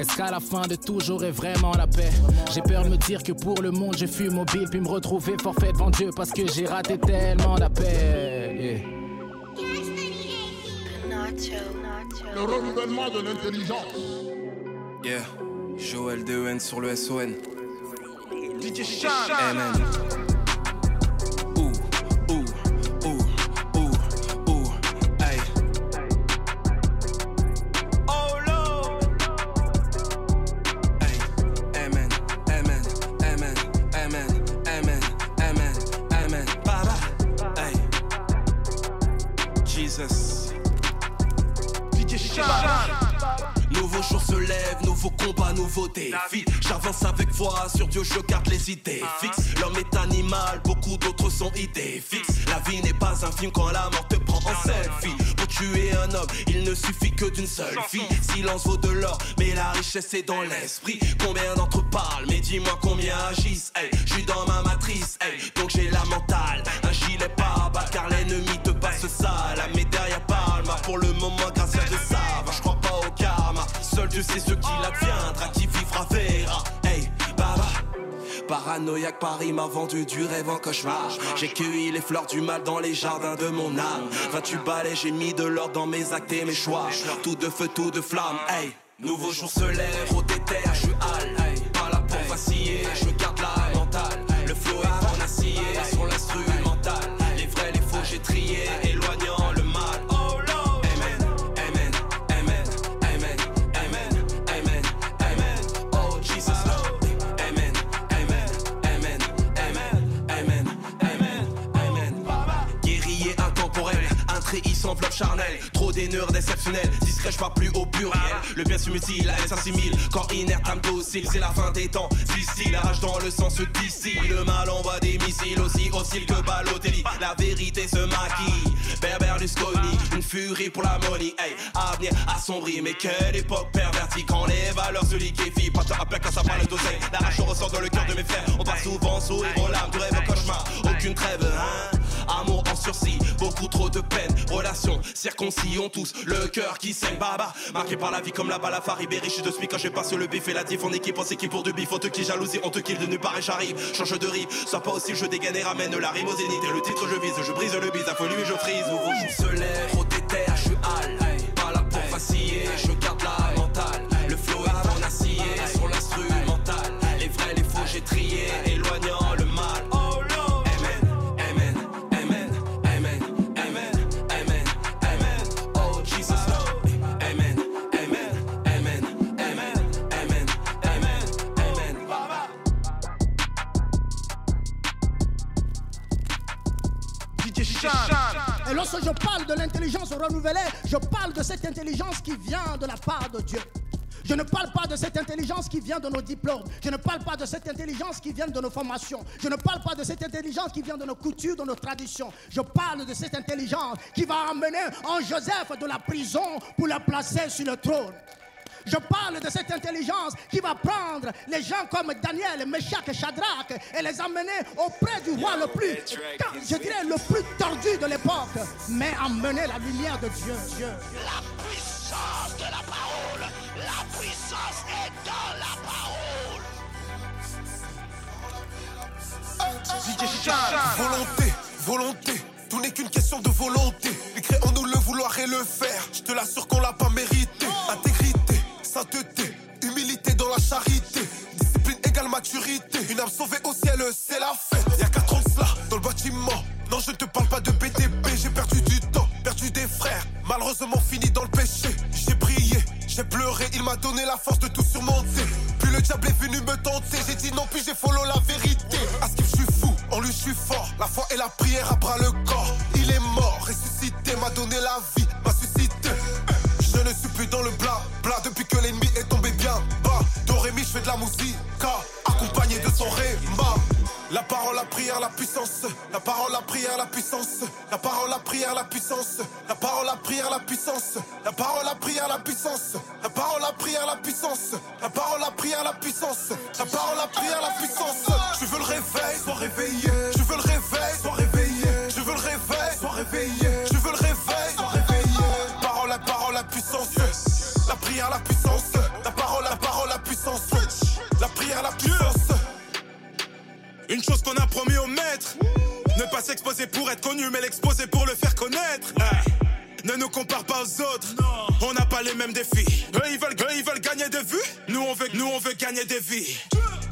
Est-ce qu'à la fin de tout j'aurai vraiment la paix? J'ai peur de me dire que pour le monde je fus mobile puis me retrouver forfait devant Dieu parce que j'ai raté tellement d'appels. Yeah. Le renouvellement de l'intelligence. Yeah, Joël DEN sur le SON. DJ Sean. Jesus. Nouveau jour se lève, nouveau combat, nouveau défi. J'avance avec foi, sur Dieu je garde les idées fixes. L'homme est animal, beaucoup d'autres sont idées fixes. La vie n'est pas un film quand la mort te prend en selfie. Pour tuer un homme, il ne suffit que d'une seule fille. Silence vaut de l'or, mais la richesse est dans l'esprit. Combien d'entre parlent, mais dis-moi combien agissent. Hey, je suis dans ma matrice, hey, donc j'ai la mentale. Un gilet pas bas car l'ennemi te passe ça. La médaille à Palma, pour le moment, grâce à de ça. Seul Dieu sait ce qu'il adviendra, qui vivra verra. Hey, baba. Paranoïaque, Paris m'a vendu du rêve en cauchemar. J'ai cueilli les fleurs du mal dans les jardins de mon âme. 28 balais, j'ai mis de l'or dans mes actes et mes choix. Tout de feu, tout de flamme. Hey, nouveau jour se lève, au déterre, je suis. Enveloppe charnel. Trop d'éneurs déceptionnels, discret, je parle plus au pluriel. Le bien se mutile, la haine s'assimile. Corps inerte, âme docile, c'est la fin des temps. D'ici, la rage dans le sang se. Le mal envoie des missiles aussi hostile que Balotelli. La vérité se maquille. Berlusconi, une furie pour la money. Hey, avenir assombri, mais quelle époque pervertie quand les valeurs se liquéfient. Pas à peine quand ça parle d'oseille. La rage ressort dans le cœur de mes frères. On passe souvent sourire aux larmes du rêve au cauchemar. Aucune trêve, hein. Amour en sursis, beaucoup trop de peine. Relations circoncis ont tous le cœur qui saigne. Baba, marqué par la vie comme la balle à Farid riche de spic quand je passe le bif et la diff en équipe, on s'équipe pour du bif. On te qui jalousie, on te kill de nulle part j'arrive. Change de rive, sois pas aussi, je dégaine et ramène la rime au zénith. Et le titre, je vise, je brise le bise, à folie, je frise. Nouveau jour se lève, trop déterre, je suis hal. Pas là pour vaciller, je garde la mentale. Le flow est en acier, sur l'instrumental. Les vrais, les faux, j'ai trié, je parle de l'intelligence renouvelée, je parle de cette intelligence qui vient de la part de Dieu. Je ne parle pas de cette intelligence qui vient de nos diplômes. Je ne parle pas de cette intelligence qui vient de nos formations. Je ne parle pas de cette intelligence qui vient de nos coutumes, de nos traditions. Je parle de cette intelligence qui va emmener en Joseph de la prison pour le placer sur le trône. Je parle de cette intelligence qui va prendre les gens comme Daniel, Meshach et Shadrach et les emmener auprès du roi le plus, je dirais le plus tordu de l'époque, mais emmener la lumière de Dieu. Dieu. La puissance de la parole. La puissance est dans la parole. Volonté, volonté, tout n'est qu'une question de volonté. Écrit en nous le vouloir et le faire. Je te l'assure qu'on l'a pas mérité. Intégrité, sainteté, humilité dans la charité. Discipline égale maturité. Une âme sauvée au ciel, c'est la fête. Y'a quatre ans de cela dans le bâtiment. Non, je ne te parle pas de BTP. J'ai perdu du temps, perdu des frères. Malheureusement fini dans le péché. J'ai prié, j'ai pleuré. Il m'a donné la force de tout surmonter. Puis le diable est venu me tenter. J'ai dit non, puis j'ai follow la vérité. À ce que je suis fou, en lui je suis fort. La foi et la prière à bras le corps. Il est mort, ressuscité, m'a donné la vie, m'a je fais de la musique, accompagné de son réma. La parole, la prière, la puissance. La parole, la prière, la puissance. La parole, la prière, la puissance. La parole, la prière, la puissance. La parole, la prière, la puissance. La parole, la prière, la puissance. La parole, la prière, la puissance. La parole, la prière, la puissance. Je veux le réveil, sois réveillé. Je veux le réveil, sois réveillé. Je veux le réveil, sois réveillé. Je veux le réveil, sois réveillé. Parole, la parole, la puissance. La prière, la puissance. Une chose qu'on a promis au maître Ne pas s'exposer pour être connu mais l'exposer pour le faire connaître Ouais. Ne nous compare pas aux autres On n'a pas les mêmes défis Eux ils veulent, eux, ils gagner des vues Nous on veut, nous on veut gagner des vies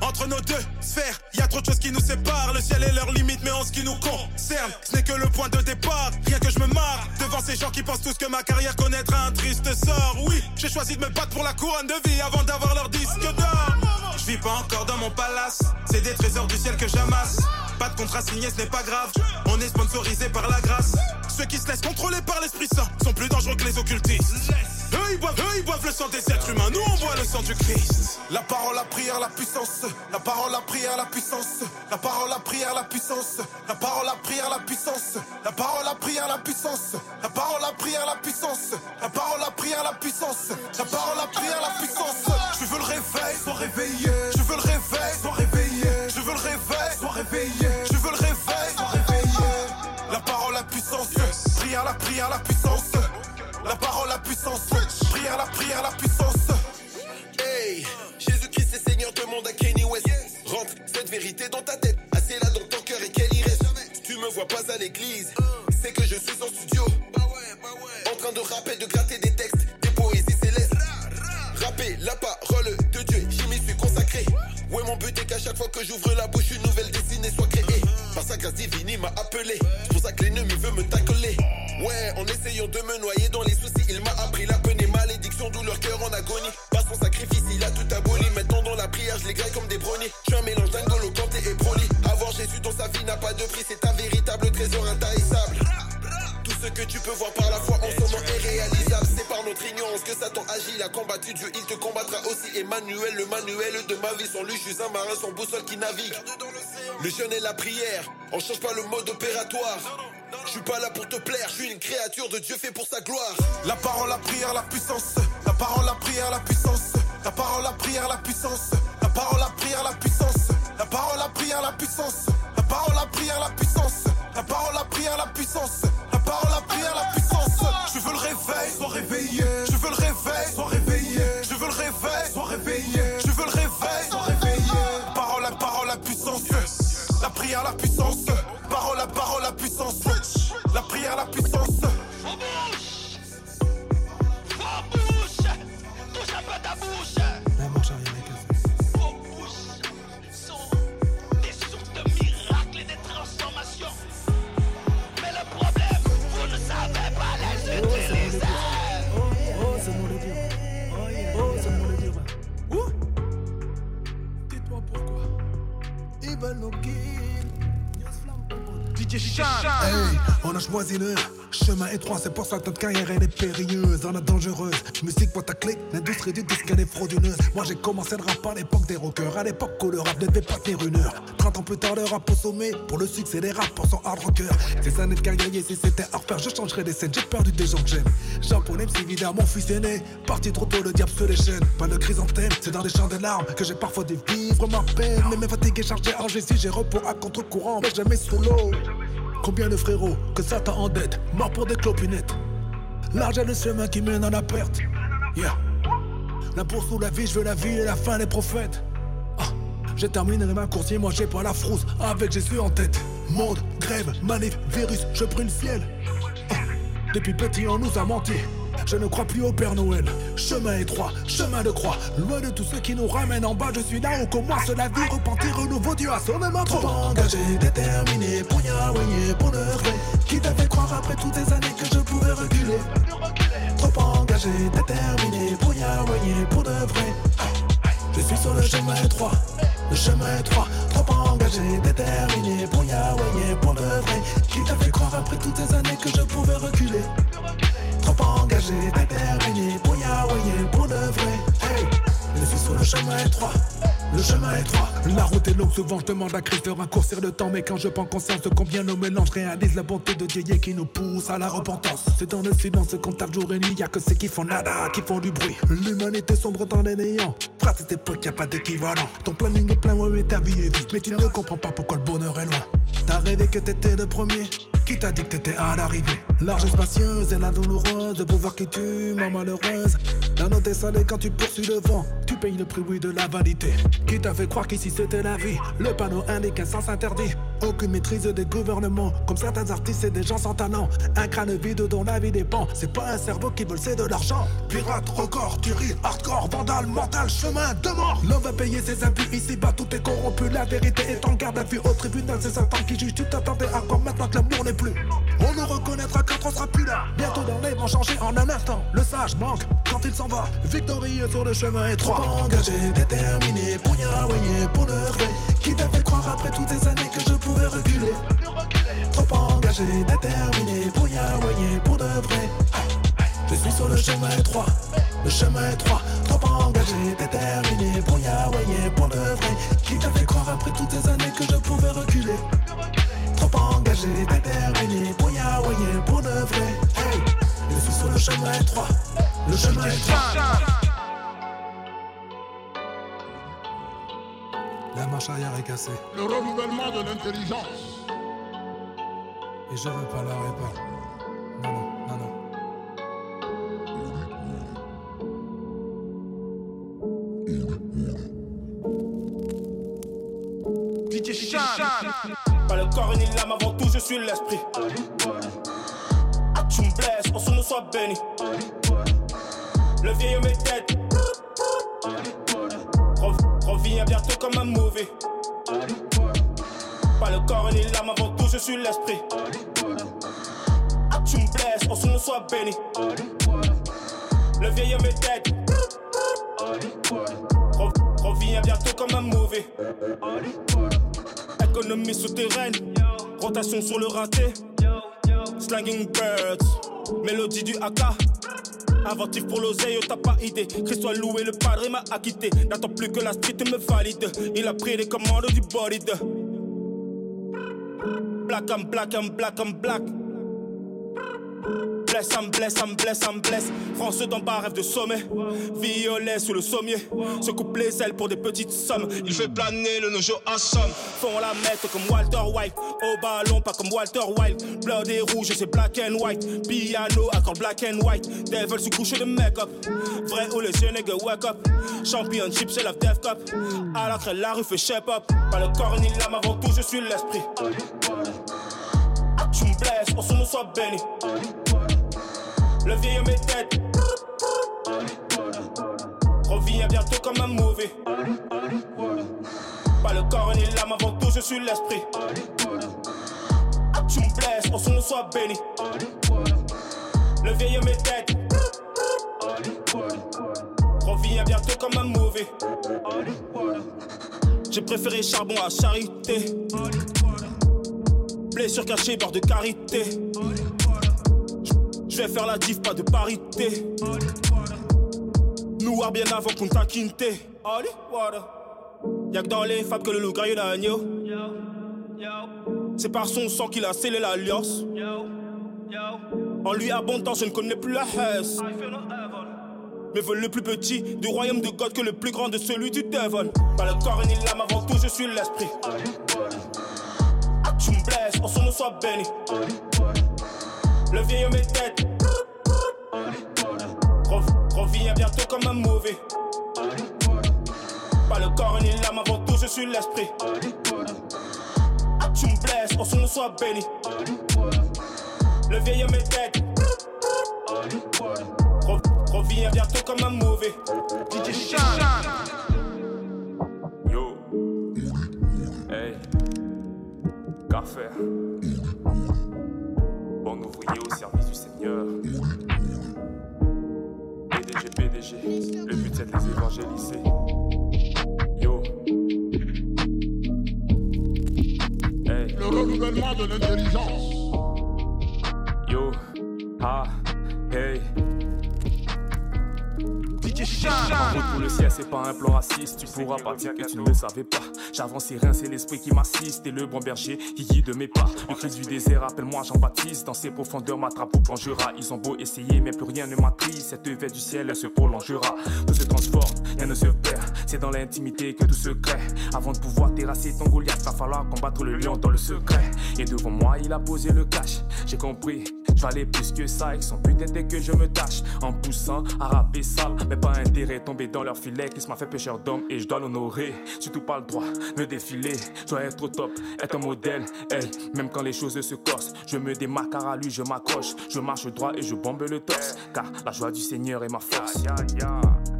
entre nos deux sphères, y a trop de choses qui nous séparent. Le ciel est leur limite, mais en ce qui nous concerne, ce n'est que le point de départ. Rien que je me marre devant ces gens qui pensent tous que ma carrière connaîtra un triste sort. Oui, j'ai choisi de me battre pour la couronne de vie avant d'avoir leur disque d'or. Je vis pas encore dans mon palace, c'est des trésors du ciel que j'amasse. Pas de contrat signé, ce n'est pas grave. On est sponsorisé par la grâce. Ceux qui se laissent contrôler par l'Esprit Saint sont plus dangereux que les occultistes. Eux ils boivent, eux ils boivent le sang des êtres humains, nous on boit le sang du Christ. La parole, la prière, la puissance. La parole, la prière, la puissance. La parole, la prière, la puissance. La parole, la prière, la puissance. La parole, la prière, la puissance. La parole, la prière, la puissance. La parole, la prière, la puissance. La parole, la prière, la Dieu, il te combattra aussi. Emmanuel, le manuel de ma vie. Sans lui, je suis un marin sans boussole qui navigue. Le jeûne et la prière, on change pas le mode opératoire. Je suis pas là pour te plaire, je suis une créature de Dieu fait pour sa gloire. La parole, la prière, la puissance. La parole, la prière, la puissance. La parole, la prière, la puissance. La parole, la prière, la puissance. La parole, la prière, la puissance. La parole, la prière, la puissance. La parole, la prière, la puissance. La parole, la prière, la puissance. Je veux le réveil, sois réveillé. On a choisi le chemin étroit, c'est pour ça que notre carrière elle est périlleuse, on a dangereuse. Musique boîte à clic, l'industrie du disque elle est frauduleuse. Moi j'ai commencé le rap à l'époque des rockers, à l'époque où le rap ne devait pas tenir une heure. 30 ans plus tard, le rap au sommet, pour le succès des rappeurs sont hard rockers. Ces années de carrière, si c'était à refaire, je changerais des scènes, j'ai perdu des gens que j'aime. Japonais, MC Vida, mon fils aîné, parti trop tôt, le diable se déchaîne. Pas de chrysanthème, c'est dans les champs des larmes que j'ai parfois dû vivre ma peine. Mais mes fatigués chargés, argés, si j'ai repos à contre-courant, mais jamais sous l'eau. Combien de frérots que ça t'a en dette, mort pour des clopinettes. L'argent le chemin qui mène à la perte. La bourse ou la vie, je veux la vie et la fin des prophètes. Ah, J'ai terminé ma course, moi j'ai pas la frousse, avec Jésus en tête. Monde, grève, manif, virus, je prie le ciel. Ah, Depuis petit, on nous a menti. Je ne crois plus au Père Noël. Chemin étroit, chemin de croix. Loin de tous ceux qui nous ramènent en bas, je suis là où commence la vie. Repentir, renouveau, Dieu a sonné ma Trop engagé, déterminé, poignardé pour le vrai. Qui t'avait croire après toutes ces années que je pouvais reculer? Trop engagé, déterminé, poignardé pour de vrai. Je suis sur le chemin étroit, le chemin étroit. Trop engagé, déterminé, poignardé pour de vrai. Qui t'a fait croire après toutes ces années que je pouvais reculer? Trop engagé, déterminé, poignardé pour de vrai. Hey, je suis sur le chemin étroit. Le chemin étroit, la route est longue, souvent je demande à Christ de raccourcir le temps Mais quand je prends conscience de combien nos mélanges réalisent la bonté de Dieu qui nous pousse à la repentance. C'est dans le silence qu'on tape jour et nuit, y'a que ceux qui font nada, qui font du bruit. L'humanité sombre dans les néants, frère cette époque y'a pas d'équivalent. Ton planning est plein, ouais mais ta vie est vide. Mais tu ne comprends pas pourquoi le bonheur est loin. T'as rêvé que t'étais le premier qui t'a dit que t'étais à l'arrivée? Large et spacieuse et la douloureuse De pouvoir qui tue, ma malheureuse. La note est salée quand tu poursuis le vent. Tu payes le prix, oui, de la vanité. Qui t'a fait croire qu'ici c'était la vie? Le panneau indique un sens interdit. Aucune maîtrise des gouvernements. Comme certains artistes, c'est des gens sans talent. Un crâne vide dont la vie dépend. C'est pas un cerveau qui veut c'est de l'argent. Pirate, record, tuerie, hardcore, vandale, mental, chemin de mort. L'homme va payer ses abus ici-bas, tout est corrompu. La vérité est en garde à vue. Au tribunal C'est Satan qui juge, tu t'attendais à quoi maintenant que l'amour n'est On nous reconnaîtra quand on sera plus là Bientôt dans les vont changer en un instant Le sage manque quand il s'en va. Victorieux sur le chemin étroit. Engagé, déterminé, poignardé pour le vrai. Qui t'a fait croire après toutes ces années que je pouvais reculer? Trop engagé, déterminé, poignardé pour de vrai. Je suis sur le chemin étroit, le chemin étroit, trop engagé, déterminé, brouillard-voyé pour le vrai. Qui t'a fait croire après toutes ces années que je pouvais reculer? Trop engagé, déterminé, brouillard-voyé pour le vrai. Hey, je suis sur le chemin étroit, le chemin étroit. La marche arrière est cassée. Le renouvellement de l'intelligence. Et je veux pas la réparer. Ni l'âme, avant tout je suis l'esprit. Tu me blesses, pour son nom soit béni. Le vieil homme est tête. Reviens bientôt comme un mauvais. Pas le corps ni l'âme, avant tout je suis l'esprit. Tu me blesses, pour son nom soit béni. Le vieil homme est tête. Reviens bientôt comme un mauvais. Souterraine, rotation sur le raté. Slanging birds, mélodie du AK. Inventif pour l'oseille, t'as pas idée. Christ soit loué, le padre m'a acquitté. N'attends plus que la street me valide. Il a pris les commandes du bolide. Black and black and black and black. Bless, I'm bless, I'm bless, I'm bless. France d'en bas, rêve de sommet. Violet sous le sommier. Se coupe les ailes pour des petites sommes. Il fait planer le nojo en somme. Font la mettre comme Walter White. Au ballon, pas comme Walter White. Blood et rouge, c'est black and white. Piano, accord black and white. Devil sous couche de make-up. Vrai ou les yeux, nigga, wake up. Championship, c'est la Death Cup. À la crée, la rue fait shape up. Pas le corps ni l'âme, avant tout, je suis l'esprit. Tu me blesses, pour son nom soit béni. Le vieil homme est tête. Reviens bientôt comme un mauvais. Pas le corps ni l'âme, avant tout je suis l'esprit. Tu me blesses, pour son soit béni. Le vieil homme est tête. Reviens bientôt comme un mauvais. J'ai préféré charbon à charité. Blessure cachée, bord de carité. Je vais faire la diff, pas de parité. Noir bien avant qu'on t'a quinté. Allez, voilà. Y'a que dans les fables que le loup graille l'agneau. C'est par son sang qu'il a scellé l'alliance. En lui abondant, je ne connais plus la haisse. Mais veulent le plus petit du royaume de God que le plus grand de celui du devil. Pas le corps ni l'âme, avant tout, je suis l'esprit. Tu me blesses, pour son nom soit béni. Le vieil homme est tête. Reviens bientôt comme un mauvais. Pas le corps ni l'âme, avant tout, je suis l'esprit. Tu me blesses, pour son nom soit béni. Le vieil homme est tête. Reviens bientôt comme un mauvais. DJ Sean. Yo. Hey. Qu'à faire Bon ouvrier au service du Seigneur. PDG. Le but c'est de les évangéliser. Yo. Hey. Le renouvellement de l'intelligence. Yo. Ah. Hey. Pour le ciel, c'est pas un plan raciste. Tu pourras pas dire que tu ne le savais pas. J'avance et rien, c'est l'esprit qui m'assiste. Et le bon berger qui guide mes pas. Le Christ du désert, appelle-moi Jean-Baptiste. Dans ses profondeurs, ma trappe plongera. Ils ont beau essayer, mais plus rien ne m'attriste. Cette veille du ciel, elle se prolongera. Tout se transforme, rien ne se perd. C'est dans l'intimité que tout se crée. Avant de pouvoir terrasser ton Goliath, va falloir combattre le lion dans le secret. Et devant moi, il a posé le cash. J'ai compris, je valais plus que ça. Et son but était que je me tâche. En poussant à rapper sale, mais pas intérêt tomber dans leur filet. Qui m'a fait pêcheur d'homme et je dois l'honorer. Surtout pas le droit de défiler. Je dois être au top, être un modèle. Hey, même quand les choses se corsent, je me démarque car à lui je m'accroche. Je marche droit et je bombe le torse. Car la joie du Seigneur est ma force.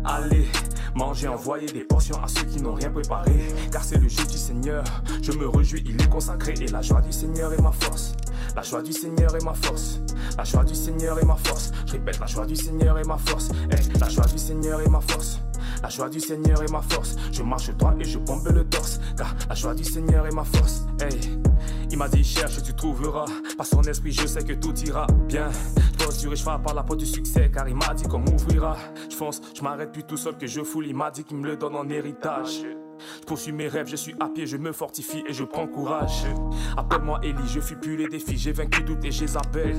Allez, manger, envoyer des portions à ceux qui n'ont rien préparé. Car c'est le jeu du Seigneur. Je me réjouis, il est consacré. Et la joie du Seigneur est ma force. La joie du Seigneur est ma force. La joie du Seigneur est ma force. Je répète, la joie du Seigneur est ma force. Hey, la joie du Seigneur est ma force. La joie du Seigneur est ma force. Je marche droit et je bombe le torse. Car la joie du Seigneur est ma force. Hey, il m'a dit cherche, tu trouveras. Par son esprit, je sais que tout ira bien. Je sur et je par la porte du succès car il m'a dit qu'on m'ouvrira. Je fonce, je m'arrête plus tout seul que je foule. Il m'a dit qu'il me le donne en héritage. Je poursuis mes rêves, je suis à pied, je me fortifie et je prends courage. Appelle-moi Ellie, je fuis plus les défis, j'ai vaincu doute et je les appelle.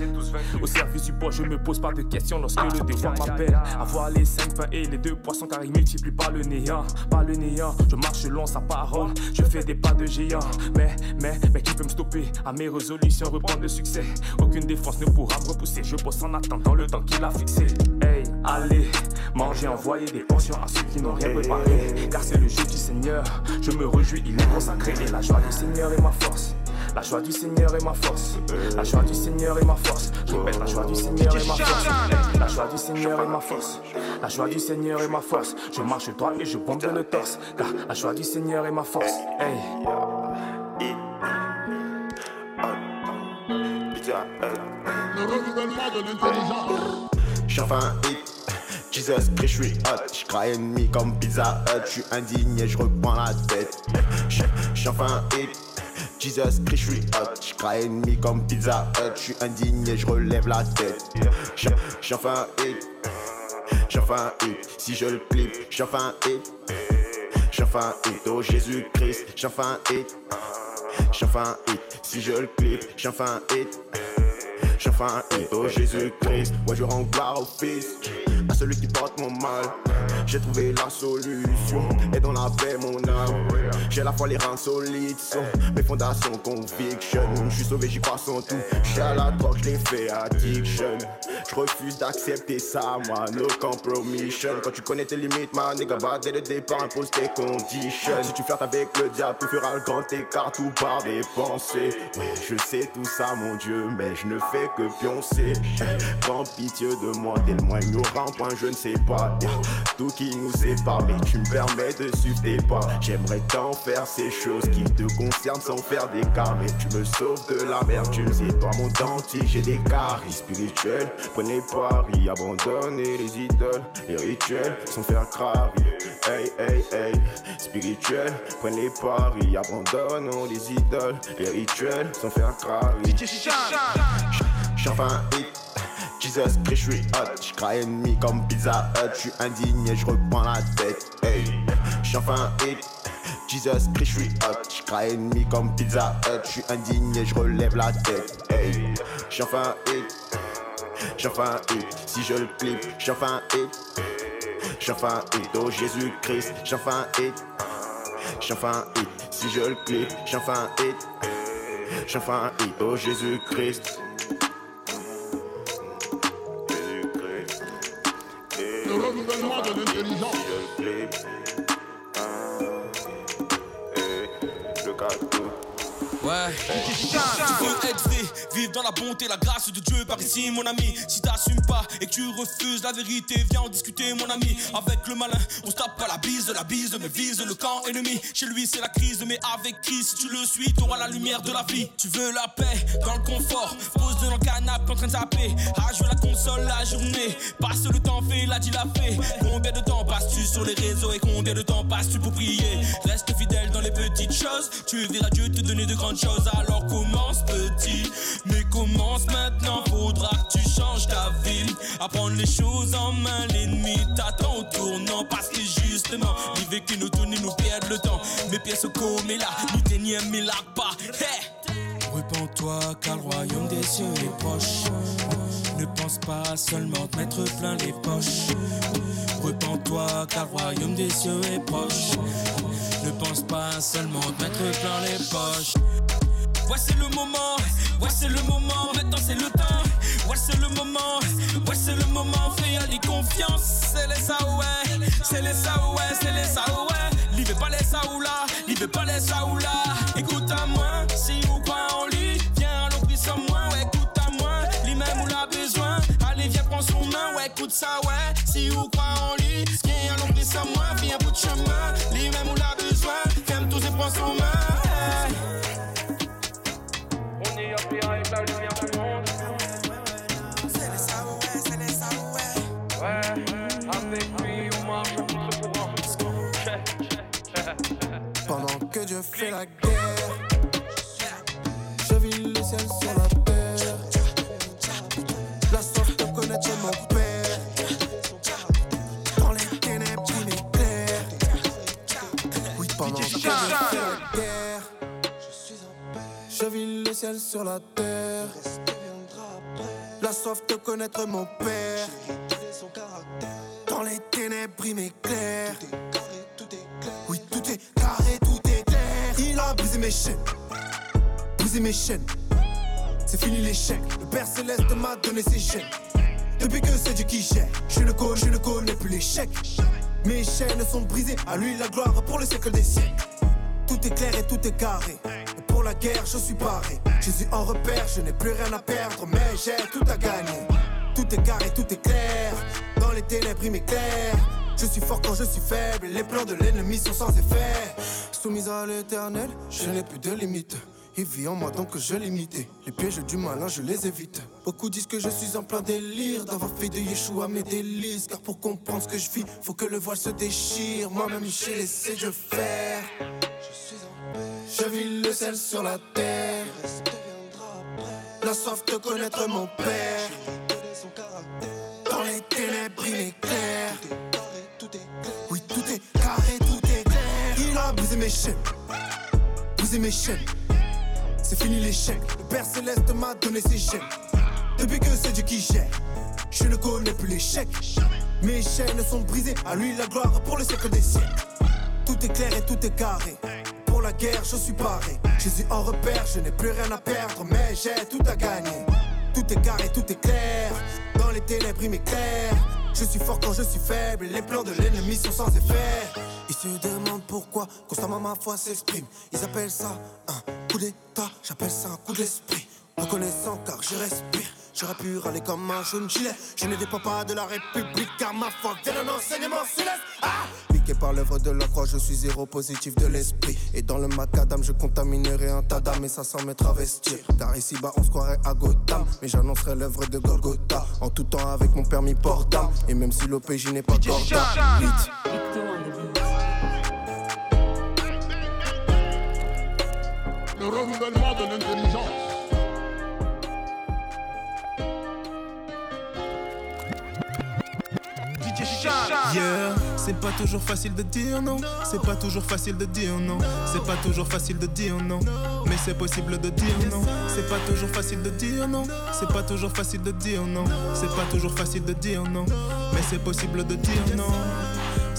Au service du bois, je me pose pas de questions lorsque le devoir m'appelle. Avoir les cinq pains et les deux poissons car ils multiplient pas le néant, pas le néant. Je marche selon sa parole, je fais des pas de géant. Mais, mais, mais qui peut me stopper? À mes résolutions, reprendre le succès. Aucune défense ne pourra me repousser, je bosse en attendant le temps qu'il a fixé. Hey, allez, manger, envoyer des portions à ceux qui n'ont rien préparé. Car c'est le jeu du Seigneur. Je me réjouis, il est consacré et la joie du Seigneur est ma force. La joie du Seigneur est ma force. La joie du Seigneur est ma force. Je répète, la joie du Seigneur est ma force. La joie du Seigneur est ma force. La joie du Seigneur est ma force. Je marche droit et je bombe le torse. Car la joie du Seigneur est ma force. Hey. Le renouvellement de l'intelligence. Hit. Jesus Christ, je suis hot, j'craille ennemi comme Pizza Hut, j'suis indigné, j'reprends la tête. J'suis enfin hit. Jesus Christ, je suis hot, j'craille ennemi comme Pizza Hut, j'suis indigné, j'relève la tête. J'suis enfin hit. J'suis enfin hit. Si je le clip, j'suis enfin hit. J'suis enfin hit. Oh Jésus Christ, j'suis enfin hit. J'suis enfin hit. Si je le clip, j'suis enfin hit. J'suis enfin hit. Oh Jésus Christ, moi je rends gloire au Fils à celui qui porte mon mal. J'ai trouvé la solution et dans la paix mon âme. J'ai la foi les reins solides, sont mes fondations conviction. Je suis sauvé, j'y passe en tout. J'ai à la drogue, je fait addiction. Je refuse d'accepter ça, moi, no compromission. Quand tu connais tes limites, ma nigga, dès le départ, impose tes conditions. Si tu flirtes avec le diable, tu feras le grand écart tout par des pensées. Oui, je sais tout ça, mon Dieu, mais je ne fais que pioncer. Prends pitié de moi, tellement ignorant, point je ne sais pas. Tout qui nous sépare, mais tu me permets de suivre tes pas. J'aimerais tant faire ces choses qui te concernent sans faire des cas, mais tu me sauves de la merde. Tu ne sais pas mon dentier, j'ai des caries spirituels. Prenez paris, abandonnez les idoles, les rituels sans faire craver. Hey, hey, hey, spirituel, prenez paris, abandonnons les idoles, les rituels sans faire hit. Jesus Christ, j'suis hot, j'craille ennemi comme Pizza Hut, j'suis indigné, j'reprends la tête, hey, j'suis enfin hit. Jesus Christ, j'suis hot, j'craille ennemi comme Pizza Hut, j'suis indigné, j'relève la tête, hey, j'suis enfin hit. J'suis enfin hit, si je le clip, j'suis enfin hit. J'suis enfin hit, oh Jésus Christ, j'suis enfin hit. J'suis enfin hit, si je le clip, j'suis enfin hit. J'suis enfin hit, oh Jésus Christ. De l'intelligence. Ouais. Tu veux être vrai, vivre dans la bonté, la grâce de Dieu par ici, mon ami. Si t'assumes pas et que tu refuses la vérité, viens en discuter, mon ami. Avec le malin, on se tape pas la bise, la bise, mais vise le camp ennemi. Chez lui, c'est la crise, mais avec Christ, si tu le suis, t'auras la lumière de la vie. Tu veux la paix dans le confort, pose dans le canapé en train de zapper. Ah, jouer la console la journée, passe le temps, dit la fait. Combien de temps passes-tu sur les réseaux et combien de temps passes-tu pour prier? Reste fidèle dans les petites choses, tu verras Dieu te donner de grandes choses. Alors commence petit, mais commence maintenant. Faudra que tu changes ta ville. Apprendre les choses en main, l'ennemi t'attend au tournant. Parce que justement, veut que nous tournions, nous perdre le temps. Mes pièces au comme là, nous tenions mais là pas. Hey! Repends-toi car le royaume des cieux est proche. Ne pense pas seulement te mettre plein les poches. Repends-toi car le royaume des cieux est proche. Ne pense pas seulement te mettre plein les poches. Ouais, c'est le moment, ouais, c'est le moment, maintenant c'est le temps. Ouais, c'est le moment, ouais, c'est le moment, fais aller confiance. C'est les Saouais, c'est les Saouais, c'est les Saouais. Livre pas les Saoula, livre pas les Saoula. Écoute à moi, si vous croyez en lui, viens à l'opri sans moi, ouais, écoute à moi, lui-même où l'a besoin. Allez, viens prendre son main, ouais, écoute ça, ouais. Si vous croyez en lui, viens à l'opri sans moi, viens bout de chemin, lui-même où l'a besoin. Ferme tous et prends son main. Dieu fait la guerre. Je vis le ciel sur la terre. La soif de connaître mon père. Dans les ténèbres, il m'éclaire. Oui, pendant que Dieu fait la guerre. Je vis le ciel sur la terre. La soif de connaître mon père. Dans les ténèbres, il m'éclaire. Mes chaînes. Mes chaînes. C'est fini l'échec. Le Père Céleste m'a donné ses chaînes. Depuis que c'est Dieu qui gère, je ne connais, je ne connais plus l'échec. Mes chaînes sont brisées, à lui la gloire pour le siècle des siècles. Tout est clair et tout est carré. Et pour la guerre, je suis paré. Je suis en repère, je n'ai plus rien à perdre, mais j'ai tout à gagner. Tout est carré, tout est clair. Dans les ténèbres, il m'éclaire. Je suis fort quand je suis faible, les plans de l'ennemi sont sans effet. Soumise à l'éternel, je n'ai plus de limites. Il vit en moi donc je l'imite. Les pièges du malin, je les évite. Beaucoup disent que je suis en plein délire d'avoir fait de Yeshua mes délices. Car pour comprendre ce que je vis, faut que le voile se déchire. Moi-même, j'ai laissé Dieu faire. Je vis le sel sur la terre. La soif de connaître mon père. Dans les ténèbres, il m'éclaire. Oui, mes chaînes. Brisé mes chaînes. C'est fini l'échec. Le Père Céleste m'a donné ses chaînes. Depuis que c'est Dieu qui gère, je ne connais plus l'échec. Mes chaînes sont brisées, à lui la gloire pour le siècle des siècles. Tout est clair et tout est carré. Pour la guerre, je suis paré. Je suis en repère, je n'ai plus rien à perdre, mais j'ai tout à gagner. Tout est carré, tout est clair. Dans les ténèbres, il m'éclaire. Je suis fort quand je suis faible, les plans de l'ennemi sont sans effet. Ils se demandent pourquoi, constamment ma foi s'exprime. Ils appellent ça un coup d'état, j'appelle ça un coup de l'esprit. Reconnaissant car je respire. J'aurais pu râler comme un jaune gilet. Je ne dépends pas de la République car ma foi vient d'un enseignement céleste. Ah Piqué par l'œuvre de la croix, je suis zéro positif de l'esprit. Et dans le macadam, je contaminerai un tas d'âmes et ça sans me travestir. Car ici-bas, on se croirait à Gotham. Mais j'annoncerai l'œuvre de Golgotha. En tout temps avec mon permis port d'âme. Et même si l'OPJ n'est pas corda. De l'intelligence. Yeah, c'est pas toujours facile de dire non, c'est pas toujours facile de dire non, c'est pas toujours facile de dire non, mais c'est possible de dire non, c'est pas toujours facile de dire non, c'est pas toujours facile de dire non, c'est pas toujours facile de dire non, mais c'est possible de dire non.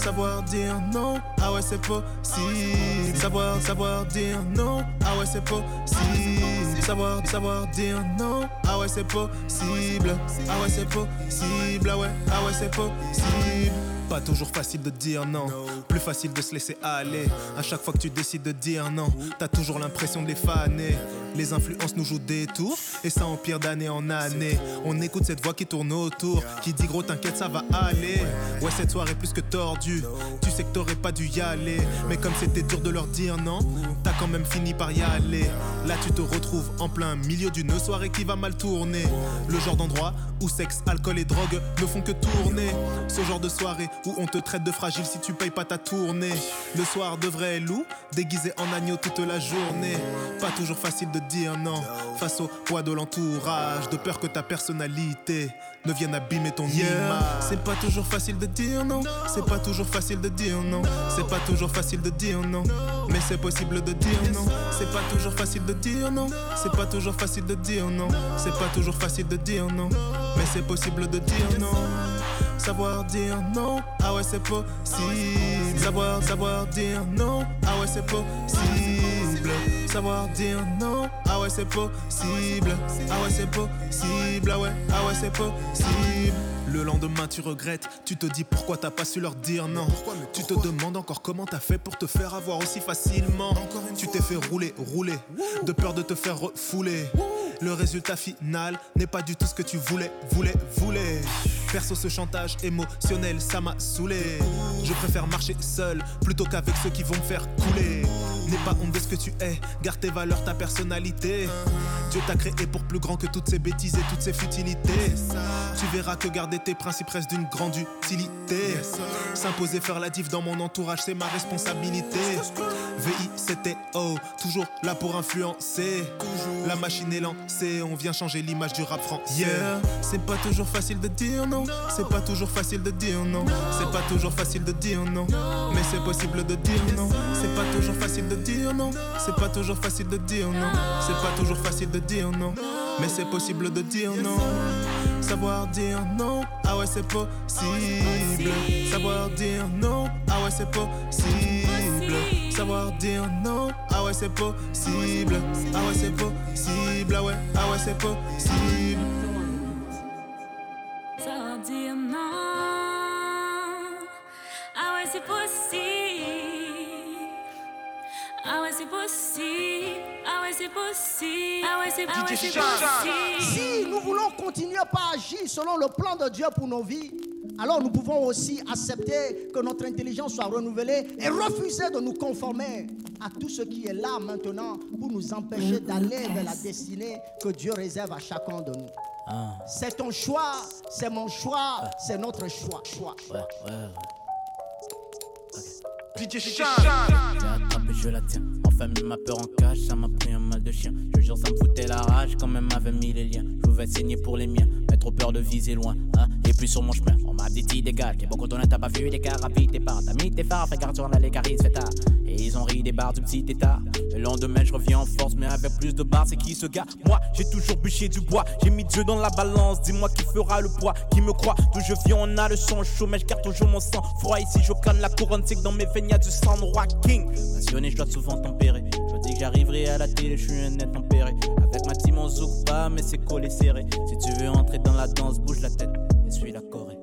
Savoir dire non, ah ouais c'est possible. Savoir, savoir dire non, ah ouais c'est possible. Savoir, savoir dire non, ah ouais c'est possible. Ah ouais c'est possible, ah ouais, ah ouais c'est possible. Pas toujours facile de dire non, plus facile de se laisser aller. À chaque fois que tu décides de dire non, t'as toujours l'impression de les faner. Les influences nous jouent des tours et ça empire d'année en année. On écoute cette voix qui tourne autour, qui dit gros t'inquiète ça va aller. Ouais cette soirée plus que tordue, tu sais que t'aurais pas dû y aller. Mais comme c'était dur de leur dire non, t'as quand même fini par y aller. Là tu te retrouves en plein milieu d'une soirée qui va mal tourner. Le genre d'endroit où sexe, alcool et drogue ne font que tourner. Ce genre de soirée où on te traite de fragile si tu payes pas ta tournée. Le soir de vrai loup, déguisé en agneau toute la journée. Pas toujours facile de dire non face au poids de l'entourage, de peur que ta personnalité ne vienne abîmer ton image. C'est pas toujours facile de dire non, c'est pas toujours facile de dire non, c'est pas toujours facile de dire non, mais c'est possible de dire non. C'est pas toujours facile de dire non, c'est pas toujours facile de dire non, c'est pas toujours facile de dire non, mais c'est possible de dire non. Savoir dire non, ah ouais c'est possible. Savoir, savoir dire non, ah ouais c'est possible. Savoir dire non, ah ouais c'est possible. Ah ouais c'est possible, ah ouais, ah ouais c'est possible. Le lendemain tu regrettes, tu te dis pourquoi t'as pas su leur dire non. Tu te demandes encore comment t'as fait pour te faire avoir aussi facilement. Tu t'es fait rouler, rouler, de peur de te faire refouler. Le résultat final n'est pas du tout ce que tu voulais, voulais, voulais. Perso, ce chantage émotionnel, ça m'a saoulé. Je préfère marcher seul plutôt qu'avec ceux qui vont me faire couler. N'aie pas honte de ce que tu es, garde tes valeurs, ta personnalité. Dieu t'a créé pour plus grand que toutes ces bêtises et toutes ces futilités. Tu verras que garder tes principes reste d'une grande utilité. S'imposer, faire la diff dans mon entourage, c'est ma responsabilité. VI, c'était O, toujours là pour influencer. La machine est lancée, on vient changer l'image du rap français. Yeah, c'est pas toujours facile de dire non. C'est pas toujours facile de dire non. C'est pas toujours facile de dire non. Mais c'est possible de dire non. C'est pas toujours facile de dire non. C'est pas toujours facile de dire non. C'est pas toujours facile de dire non. Mais c'est possible de dire non. Savoir dire non, ah ouais c'est possible. Savoir dire non, ah ouais c'est possible. Savoir dire non, ah ouais c'est possible. Ah ouais c'est possible, ah ouais, ah c'est possible. Savoir dire non. Ah ouais, c'est possible. Ah ouais, c'est possible. Ah ouais, c'est possible. Ah ouais, c'est ah ouais, possible. Si nous voulons continuer par agir selon le plan de Dieu pour nos vies, alors nous pouvons aussi accepter que notre intelligence soit renouvelée et refuser de nous conformer à tout ce qui est là maintenant pour nous empêcher d'aller vers la destinée que Dieu réserve à chacun de nous. C'est ton choix, c'est mon choix, c'est notre choix. choix. Ouais, ouais, ouais. DJ J'ai attrapé, je la tiens. Enfin mis ma peur en cage, ça m'a pris un mal de chien. Je jure, ça me foutait la rage quand même avait mis les liens. Je pouvais saigner pour les miens, mais trop peur de viser loin. Hein? Et puis sur mon chemin, on m'a dit dégage. T'es bon quand on a t'as pas vu des carabines, t'es pas. T'as mis tes phares, fais garde sur la lécarise, fait tard. Ils ont ri des barres du petit état. Le lendemain, je reviens en force, mais avec plus de barres, c'est qui ce gars? Moi, j'ai toujours bûché du bois. J'ai mis Dieu dans la balance, dis-moi qui fera le poids. Qui me croit D'où je viens, on a le sang chaud, mais je garde toujours mon sang froid. Ici, je canne la couronne, c'est dans mes veines, y a du sang roi king. Passionné, je dois souvent tempérer. Je dis que j'arriverai à la télé, je suis un net tempéré. Avec ma team, on zouk pas, mais c'est collé serré. Si tu veux entrer dans la danse, bouge la tête et suis la Corée.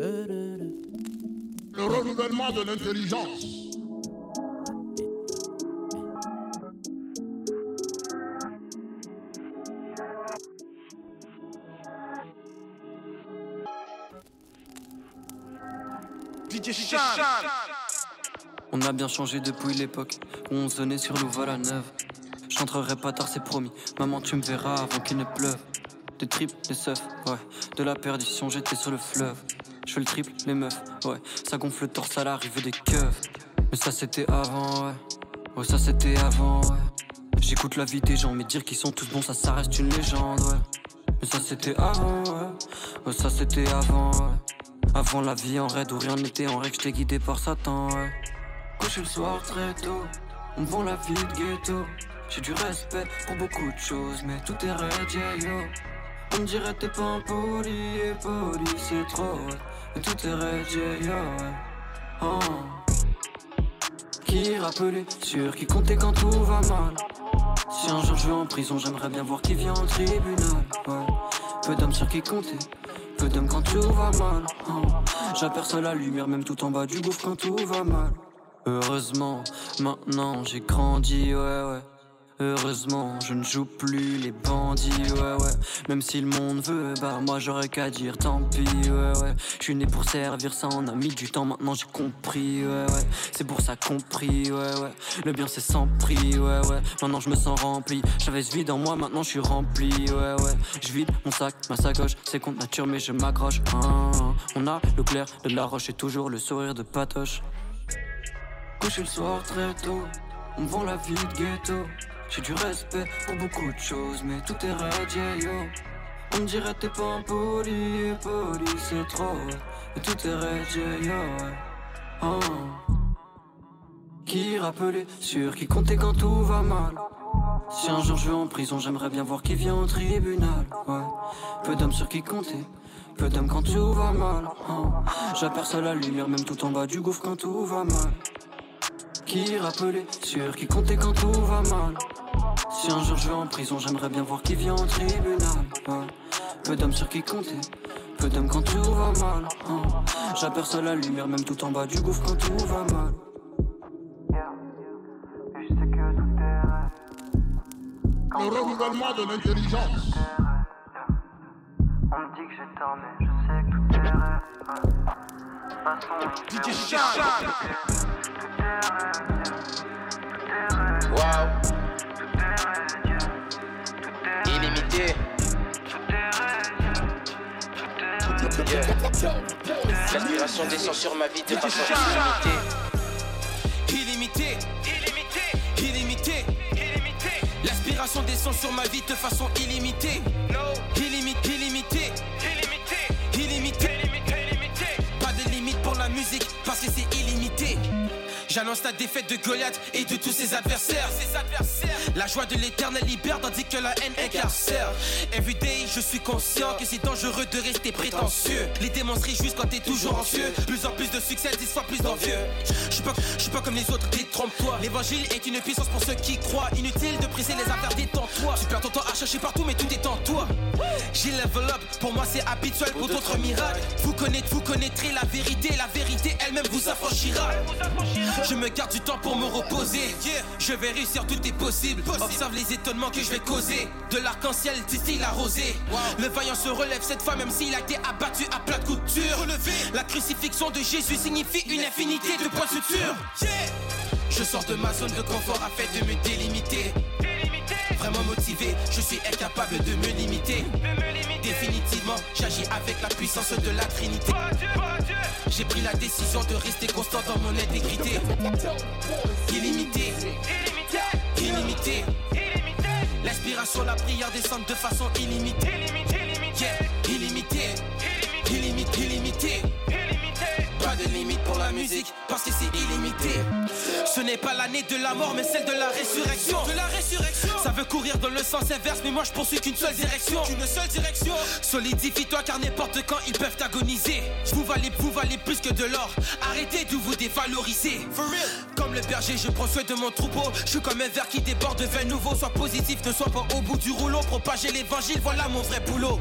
Le renouvellement de l'intelligence. DJ On a bien changé depuis l'époque où on se donnait sur l'eau à la neuve. J'entrerai pas tard, c'est promis. Maman, tu me verras avant qu'il ne pleuve. Des tripes, des seufs, ouais. De la perdition, j'étais sur le fleuve. Je fais le triple, les meufs, ouais. Ça gonfle le torse à l'arrivée des keufs. Mais ça c'était avant, ouais. Ouais, ça c'était avant, ouais. J'écoute la vie des gens, mais dire qu'ils sont tous bons, ça, ça reste une légende, ouais. Mais ça c'était avant, ouais. Ouais, ça c'était avant, ouais. Avant la vie en raid où rien n'était en règle, j'étais guidé par Satan, ouais. Couché le soir très tôt, on vend la vie de ghetto. J'ai du respect pour beaucoup de choses, mais tout est raid, yeah, yo. On dirait t'es pas un poli, et poli c'est trop, ouais. Tout est raid, yeah, yo, ouais. Oh. Qui rappelait, sûr qui comptait quand tout va mal? Si un jour je vais en prison, j'aimerais bien voir qui vient en tribunal, ouais. Peu d'hommes sur qui compter, peu d'hommes quand tout va mal. oh. J'aperçois la lumière même tout en bas du gouffre quand tout va mal. Heureusement, maintenant j'ai grandi, ouais ouais. Heureusement, je ne joue plus les bandits, ouais ouais. Même si le monde veut, bah moi j'aurais qu'à dire tant pis, ouais ouais. Je suis né pour servir, ça on a mis du temps, maintenant j'ai compris, ouais ouais. C'est pour ça compris, ouais ouais. Le bien c'est sans prix, ouais ouais. Maintenant je me sens rempli. J'avais ce vide en moi, maintenant je suis rempli, ouais ouais. Je vide mon sac, ma sacoche, c'est contre nature, mais je m'accroche. Ah, on a le clair de la roche et toujours le sourire de patoche. Couché le soir très tôt, on vend la vie de ghetto. J'ai du respect pour beaucoup de choses, mais tout est raid, yeah, yo. On dirait t'es pas un poli, c'est trop. Mais tout est raid, yeah, yo. Oh. Qui rappelait, sûr qui comptait quand tout va mal? Si un jour je vais en prison, j'aimerais bien voir qui vient au tribunal, ouais. Peu d'hommes sur qui compter, peu d'hommes quand tout va mal. oh. J'aperçois la lumière, même tout en bas du gouffre quand tout va mal. Qui rappelait, sûr qui comptait quand tout va mal. Si un jour je vais en prison, j'aimerais bien voir qui vient au tribunal. ouais. Peu d'hommes sur qui compter, peu d'hommes quand tout va mal. oh. J'aperçois la lumière, même tout en bas du gouffre quand tout va mal. Le renouvellement de l'intelligence. On me dit que j'ai tort, mais je sais que tout est rêve. De toute façon, L'aspiration descend sur ma vie de façon illimitée. Illimité, illimité, illimité. L'aspiration descend sur ma vie de façon illimitée. Illimité, J'annonce la défaite de Goliath et de tous ses adversaires. La joie de l'éternel libère tandis que la haine incarcère. Everyday, je suis conscient que c'est dangereux de rester prétentieux. Les démons se réjouissent quand t'es toujours anxieux. Plus en plus de succès, fois plus d'envieux. Je suis pas, je suis pas comme les autres, détrompe-toi. L'évangile est une puissance pour ceux qui croient. Inutile de presser les affaires, détends-toi. Tu perds ton temps à chercher partout, mais tout est en toi. J'ai level up, pour moi c'est habituel pour d'autres miracles. Vous connaîtrez, vous connaîtrez la vérité, la vérité elle-même vous affranchira. Je me garde du temps pour me reposer. Je vais réussir, tout est possible. Observe les étonnements que je vais causer. De l'arc-en-ciel distille la rosée. Le vaillant se relève cette fois, même s'il a été abattu à plat de couture. La crucifixion de Jésus signifie une infinité de points de suture. Je sors de ma zone de confort afin de me délimiter. Vraiment motivé, je suis incapable de me limiter. Définitivement, j'agis avec la puissance de la Trinité. J'ai pris la décision de rester constant dans mon intégrité. Illimité, illimité. L'inspiration, la prière descendent de façon illimitée. Yeah, illimité, illimité, illimité. La musique parce que c'est illimité. Ce n'est pas l'année de la mort mais celle de la résurrection. De la résurrection. Ça veut courir dans le sens inverse mais moi je poursuis qu'une seule direction. Qu'une seule direction. Solidifie-toi car n'importe quand ils peuvent agoniser. Vous valez, vous valez plus que de l'or. Arrêtez de vous dévaloriser. For real. Comme le berger, je prends soin de mon troupeau. Je suis comme un verre qui déborde de vin nouveau. Sois positif, ne sois pas au bout du rouleau. Propager l'évangile, voilà mon vrai boulot.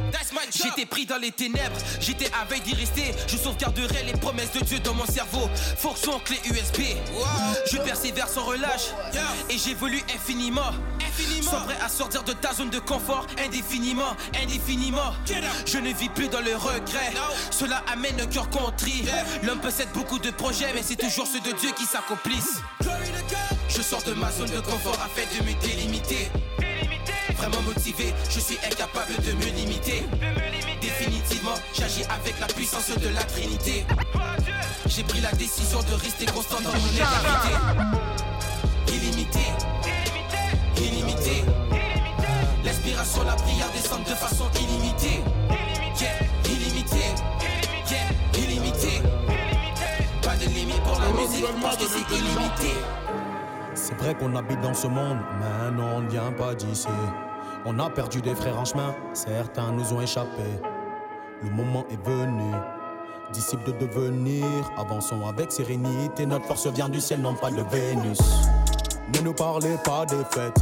J'étais pris dans les ténèbres, j'étais à veille d'y rester. Je sauvegarderai les promesses de Dieu dans mon cerveau. Fonction clé USB. Je persévère sans relâche et j'évolue infiniment. Sois prêt à sortir de ta zone de confort indéfiniment, indéfiniment. Je ne vis plus dans le regret. Cela amène un cœur contrit. L'homme possède beaucoup de projets, mais c'est toujours ceux de Dieu qui s'accomplissent. Je sors de ma zone de confort afin de me délimiter. Vraiment motivé, je suis incapable de me limiter. J'agis avec la puissance de la Trinité. J'ai pris la décision de rester constant dans mon intégrité. Illimité, illimité. L'inspiration, la prière descendent de façon illimitée. Yeah, illimité, yeah, illimité. Pas de limite pour la musique parce que c'est illimité. C'est vrai qu'on habite dans ce monde, mais non, on ne vient pas d'ici. On a perdu des frères en chemin, certains nous ont échappé. Le moment est venu, disciples de devenir. Avançons avec sérénité, notre force vient du ciel, non pas de Vénus. Ne nous parlez pas des fêtes,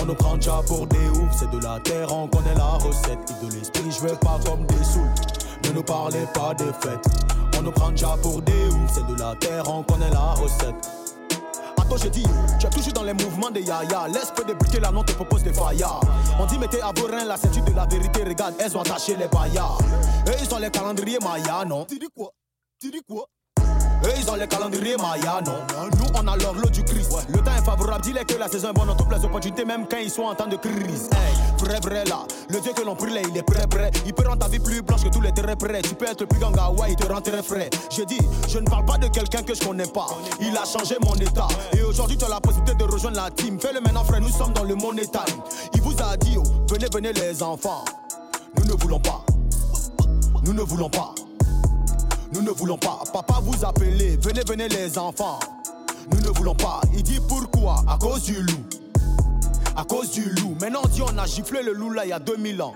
on nous prend déjà pour des oufs. C'est de la terre, on connaît la recette. Et de l'esprit, je veux pas comme des souls. Ne nous parlez pas des fêtes, on nous prend déjà pour des oufs. C'est de la terre, on connaît la recette. Je dis, tu es toujours dans les mouvements des yaya. Laisse peu débuter la non te propose des faillas. On dit, mettez à vos reins la ceinture de la vérité. Regarde, elles ont attaché les paillas. Et ils ont les calendriers Maya, non? Tu dis quoi? Tu dis quoi? Eux ils ont les calendriers Maya, non. Nous on a l'horloge du Christ. Le temps est favorable, dis-les que la saison est bonne. Dans toutes les opportunités, même quand ils sont en temps de crise. Hey, Vrai vrai là, le Dieu que l'on prie il est prêt prêt. Il peut rendre ta vie plus blanche que tous les terrains prêts. Tu peux être plus ganga, ouais il te rend très frais. Je dis, je ne parle pas de quelqu'un que je connais pas. Il a changé mon état. Et aujourd'hui tu as la possibilité de rejoindre la team. Fais-le maintenant frère, nous sommes dans le monétaire Il vous a dit, oh, venez venez les enfants. Nous ne voulons pas. Nous ne voulons pas nous ne voulons pas, papa vous appelez, venez, venez les enfants. Nous ne voulons pas, il dit pourquoi? À cause du loup. À cause du loup. Maintenant on dit on a giflé le loup là il y a 2000 ans.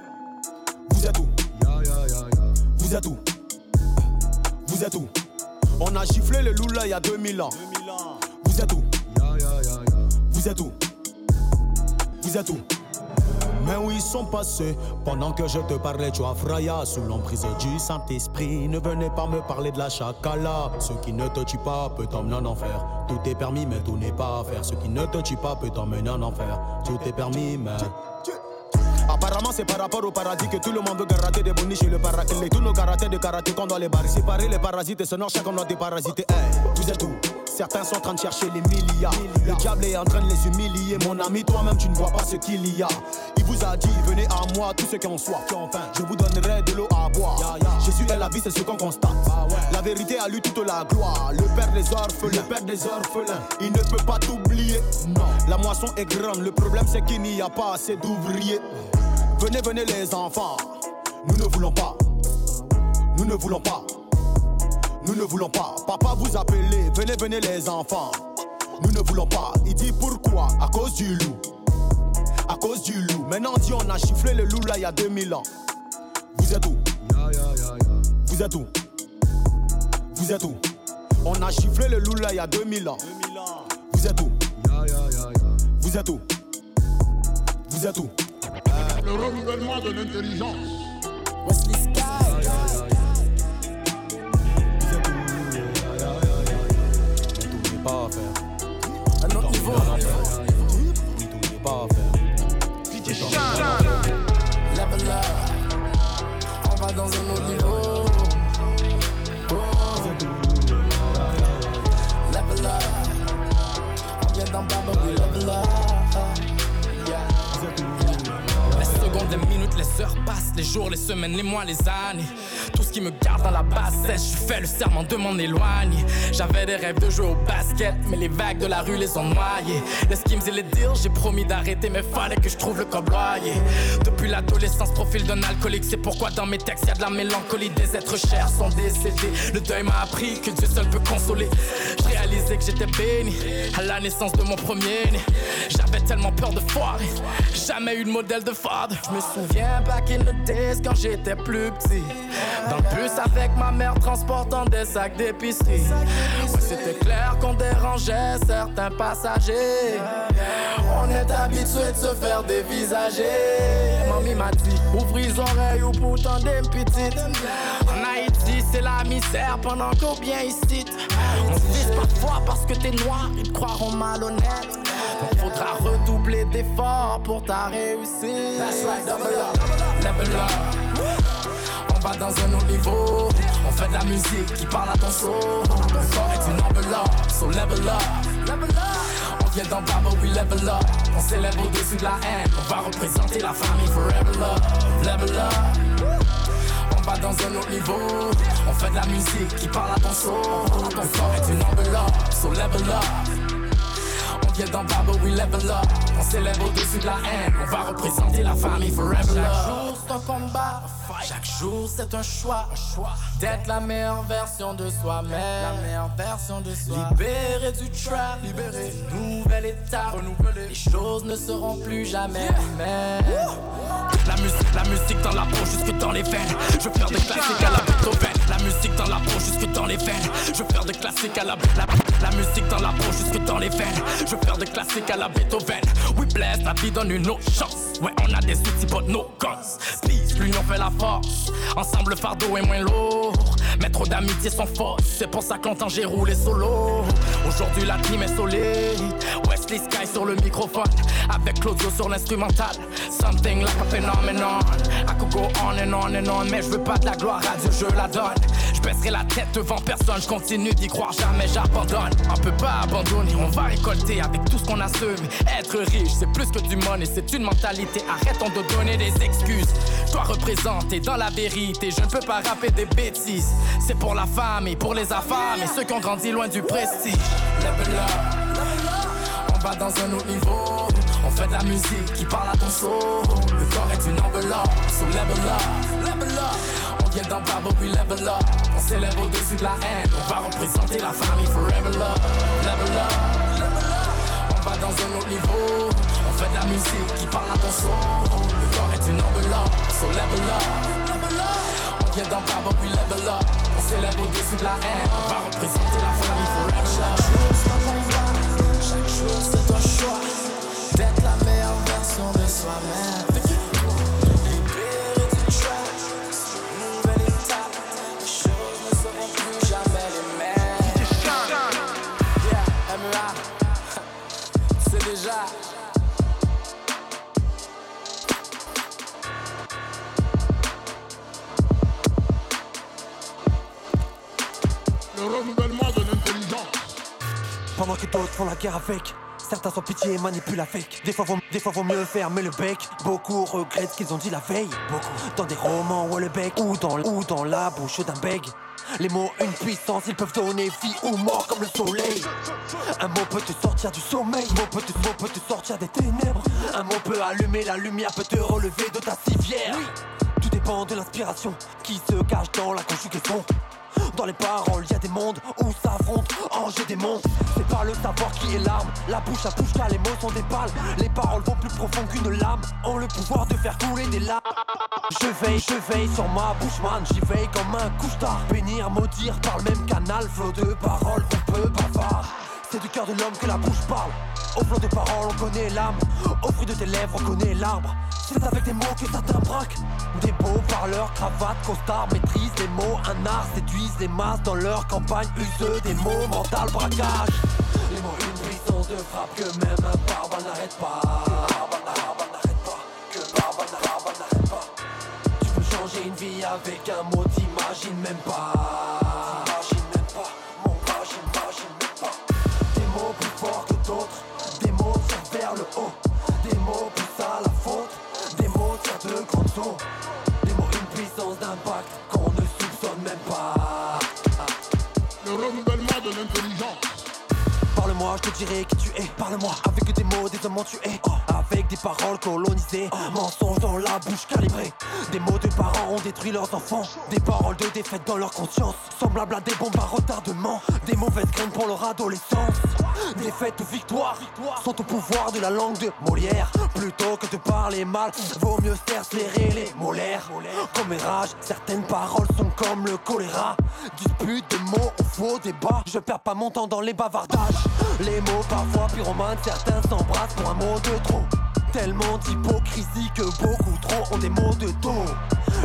Vous êtes où? Vous êtes où? Vous êtes où? On a giflé le loup là il y a 2000 ans. Vous êtes où Vous êtes où? Vous êtes où? Mais où ils sont passés? Pendant que je te parlais, tu as fraya Sous l'emprise du Saint-Esprit Ne venez pas me parler de la chacala Ce qui ne te tue pas peut t'emmener en enfer. Tout est permis mais tout n'est pas à faire. Ce qui ne te tue pas peut t'emmener en enfer. Tout est permis mais... Apparemment c'est par rapport au paradis que tout le monde veut garder des bonnies chez le paraclet. Tous nos karatés de karaté qu'on doit les barrer. Séparer les parasites et se chacun doit déparasiter. Hey, Vous êtes où? Certains sont en train de chercher les milliards. Le diable est en train de les humilier. Mon ami, toi-même, tu ne vois pas ce qu'il y a. Il vous a dit, venez à moi, tous ceux qui ont soif. Je vous donnerai de l'eau à boire. Jésus est la vie, c'est ce qu'on constate. La vérité a lui toute la gloire. Le père des orphelins, le père des orphelins. Il ne peut pas t'oublier. Non, la moisson est grande. Le problème, c'est qu'il n'y a pas assez d'ouvriers. Venez, venez les enfants. Nous ne voulons pas. Nous ne voulons pas. Nous ne voulons pas. Papa vous appelez. Venez, venez les enfants. Nous ne voulons pas. Il dit pourquoi? À cause du loup. À cause du loup. Maintenant on dit on a chiffré le loup là il y a 2000 ans. Vous êtes où? Vous êtes où? Vous êtes où? On a chiffré le loup là il y a 2000 ans. Vous êtes où? Vous êtes où? Vous êtes où? Le renouvellement de l'intelligence. Wesley Sky. pas à faire. Un autre niveau. Tout n'est pas à faire. DJ Level up. On va dans un autre niveau. Oh. Level up. On vient d'en bas, but we level up. Les minutes, les heures passent, les jours, les semaines, les mois, les années. Tout ce qui me garde dans la basse sèche, je fais le serment de m'en éloigner. J'avais des rêves de jouer au basket, mais les vagues de la rue les ont noyés. Les schemes et les deals, j'ai promis d'arrêter, mais fallait que je trouve le cobloyer. Depuis l'adolescence, profil d'un alcoolique, c'est pourquoi dans mes textes y a de la mélancolie. Des êtres chers sont décédés. Le deuil m'a appris que Dieu seul peut consoler. Je réalisais que j'étais béni à la naissance de mon premier-né. J'avais tellement peur de foirer, jamais eu de modèle de father. Je me souviens back in the days quand j'étais plus petit. Dans le bus avec ma mère transportant des sacs d'épicerie. Ouais, c'était clair qu'on dérangeait certains passagers. On est habitué de se faire dévisager. Mamie m'a dit, ouvre les oreilles ou pourtant des petites. En Haïti, c'est la misère pendant qu'au bien ici. On se parfois parce que t'es noir, ils te croiront malhonnête. Faudra redoubler d'efforts pour ta réussite. That's right, double up. Level up. On va dans un autre niveau. On fait de la musique qui parle à ton soul. Le corps est une enveloppe, so level up. On vient d'en bas, but we level up. On s'élève au-dessus de la haine. On va représenter la famille forever love. Level up. On va dans un autre niveau. On fait de la musique qui parle à ton soul. Ton corps est une enveloppe, so level up. Bas, but we level up. On s'élève au-dessus de la haine. On va représenter la famille forever Chaque jour c'est un combat, chaque jour c'est un choix, un choix d'être la meilleure version de soi-même, la meilleure version de soi. Libéré du trap, libéré nouvelle étape, renouvelé. Les choses ne seront plus jamais les mêmes. La musique, la musique dans la peau jusque dans les veines. Je faire des classiques à la Beethoven. La musique dans la peau jusque dans les veines. Je faire des classiques à la la, la musique dans la peau jusque dans les veines. Je veux des classiques à la Beethoven. We bless, la vie donne une autre chance. Ouais, on a des outils, but no guns. Peace, l'union fait la force. Ensemble, le fardeau est moins lourd. Mais trop d'amitié sont fausses. C'est pour ça que longtemps j'ai roulé solo. Aujourd'hui, la team est solide. Wesley Sky sur le microphone. Avec Claudio sur l'instrumental. Something like a phenomenon. I could go on and on and on. Mais je veux pas de la gloire à Dieu, je la donne. Je baisserai la tête devant personne. Je continue d'y croire, jamais j'abandonne. On peut pas abandonner, on va récolter avec tout ce qu'on a semé. Être riche, c'est plus que du money, c'est une mentalité. Arrêtons de donner des excuses. Je dois représenter dans la vérité. Je ne peux pas rapper des bêtises. C'est pour la femme et pour les affamés. Ceux qui ont grandi loin du prestige. Level up. On va dans un autre niveau. On fait de la musique qui parle à ton soul. Le corps est une enveloppe, so level up. Level up. On vient d'en bas, but we level up. On s'élève au-dessus de la haine. On va représenter la famille forever love. Level up. On va dans un autre niveau. On fait de la musique qui parle à ton soul. Le corps est une enveloppe, so level up. Level up. On vient d'en bas, but we level up. On s'élève au-dessus de la haine. On va représenter la famille love. Chaque jour c'est un choix d'être la meilleure version de soi-même. Pendant que d'autres font la guerre avec. Certains sans pitié manipulent avec. Des fois, vaut, des fois vaut mieux fermer le bec. Beaucoup regrettent ce qu'ils ont dit la veille. Beaucoup. Dans des romans ou le bec ou dans, ou dans la bouche d'un beg. Les mots, une puissance, ils peuvent donner vie ou mort comme le soleil. Un mot peut te sortir du sommeil, un mot peut te, mot peut te sortir des ténèbres. Un mot peut allumer la lumière, peut te relever de ta civière. Tout dépend de l'inspiration qui se cache dans la conjugaison. Dans les paroles, y a des mondes où s'affrontent anges et démons. C'est par le savoir qui est l'arme. La bouche à bouche, car les mots sont des balles. Les paroles vont plus profond qu'une lame. Ont le pouvoir de faire couler des larmes. Je veille, je veille sur ma bouche, man. J'y veille comme un couche-tard. Bénir, maudire par le même canal. Flot de paroles, on peut bavard. C'est du cœur de l'homme que la bouche parle. Au flot de paroles, on connaît l'âme. Au fruit de tes lèvres, on connaît l'arbre. C'est avec des mots que certains braquent. Des beaux parleurs, cravates, costards maîtrisent les mots. Un art séduisent les masses dans leur campagne. Useux des mots, mental braquage. Les mots, une puissance de frappe que même un barbare n'arrête pas. Que barbare n'arrête- n'arrête pas. Tu peux changer une vie avec un mot, t'imagines même pas. Des mots, une puissance d'impact qu'on ne soupçonne même pas. Le renouvellement de l'intelligence. Parle-moi, je te dirai qui tu es. Parle-moi avec des mots, des hommes tués. Avec des paroles colonisées. Mensonges dans la bouche calibrée. Des mots de parents ont détruit leurs enfants. Des paroles de défaite dans leur conscience. Semblables à des bombes à retardement. Des mauvaises graines pour leur adolescence. Défaite ou victoire sont au pouvoir de la langue de Molière. Plutôt que de parler mal, vaut mieux faire serrer les molaires. Comme mes rages, certaines paroles sont comme le choléra. Dispute de mots au faux débat. Je perds pas mon temps dans les bavardages. Les mots parfois pyromanes, certains s'embrassent pour un mot de trop. Tellement d'hypocrisie que beaucoup trop ont des mots de dos.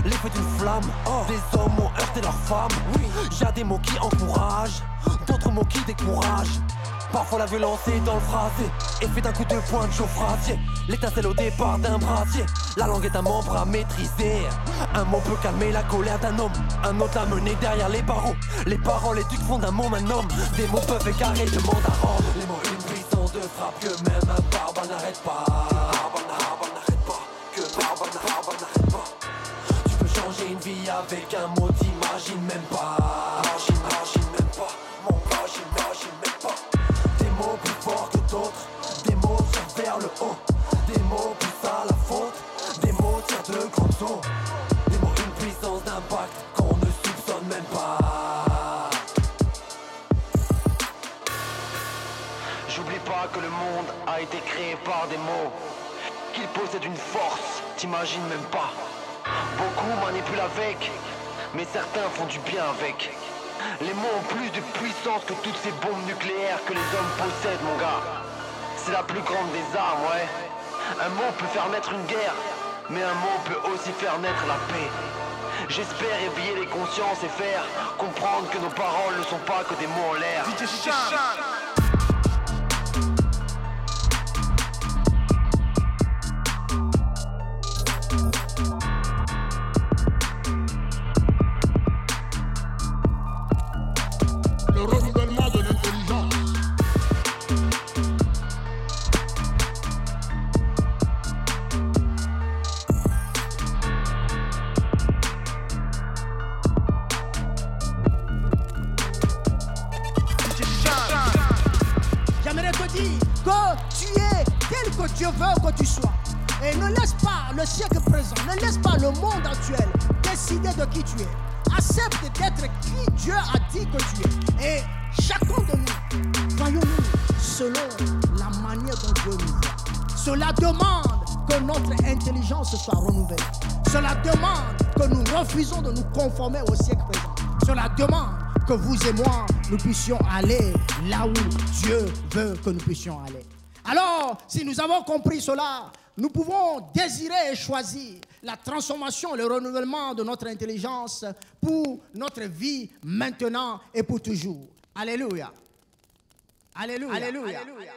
L'effet d'une flamme, des hommes ont heurté leurs femmes. Oui, a des mots qui encouragent, d'autres mots qui découragent. Parfois la violence est dans le phrasé, effet d'un coup de poing de chauffe-rasier. L'étincelle au départ d'un brasier, la langue est un membre à maîtriser. Un mot peut calmer la colère d'un homme, un autre la mener derrière les barreaux. Les paroles éduquent font d'un môme un homme, des mots peuvent égarer de monde à rendre. Les mots, une puissance de frappe que même un n'arrête- n'arrête pas. Tu peux changer une vie avec un mot, t'imagines même pas. Été créé par des mots, qu'il possède une force, t'imagines même pas. Beaucoup manipulent avec, mais certains font du bien avec. Les mots ont plus de puissance que toutes ces bombes nucléaires que les hommes possèdent, mon gars. C'est la plus grande des armes, ouais. Un mot peut faire naître une guerre, mais un mot peut aussi faire naître la paix. J'espère éveiller les consciences et faire comprendre que nos paroles ne sont pas que des mots en l'air. Tu es. Accepte d'être qui Dieu a dit que tu es. Et chacun de nous, voyons-nous selon la manière dont Dieu nous voit. Cela demande que notre intelligence soit renouvelée. Cela demande que nous refusons de nous conformer au siècle présent. Cela demande que vous et moi, nous puissions aller là où Dieu veut que nous puissions aller. Alors, si nous avons compris cela, nous pouvons désirer et choisir la transformation, le renouvellement de notre intelligence pour notre vie maintenant et pour toujours. Alléluia. Alléluia. Alléluia. Alléluia.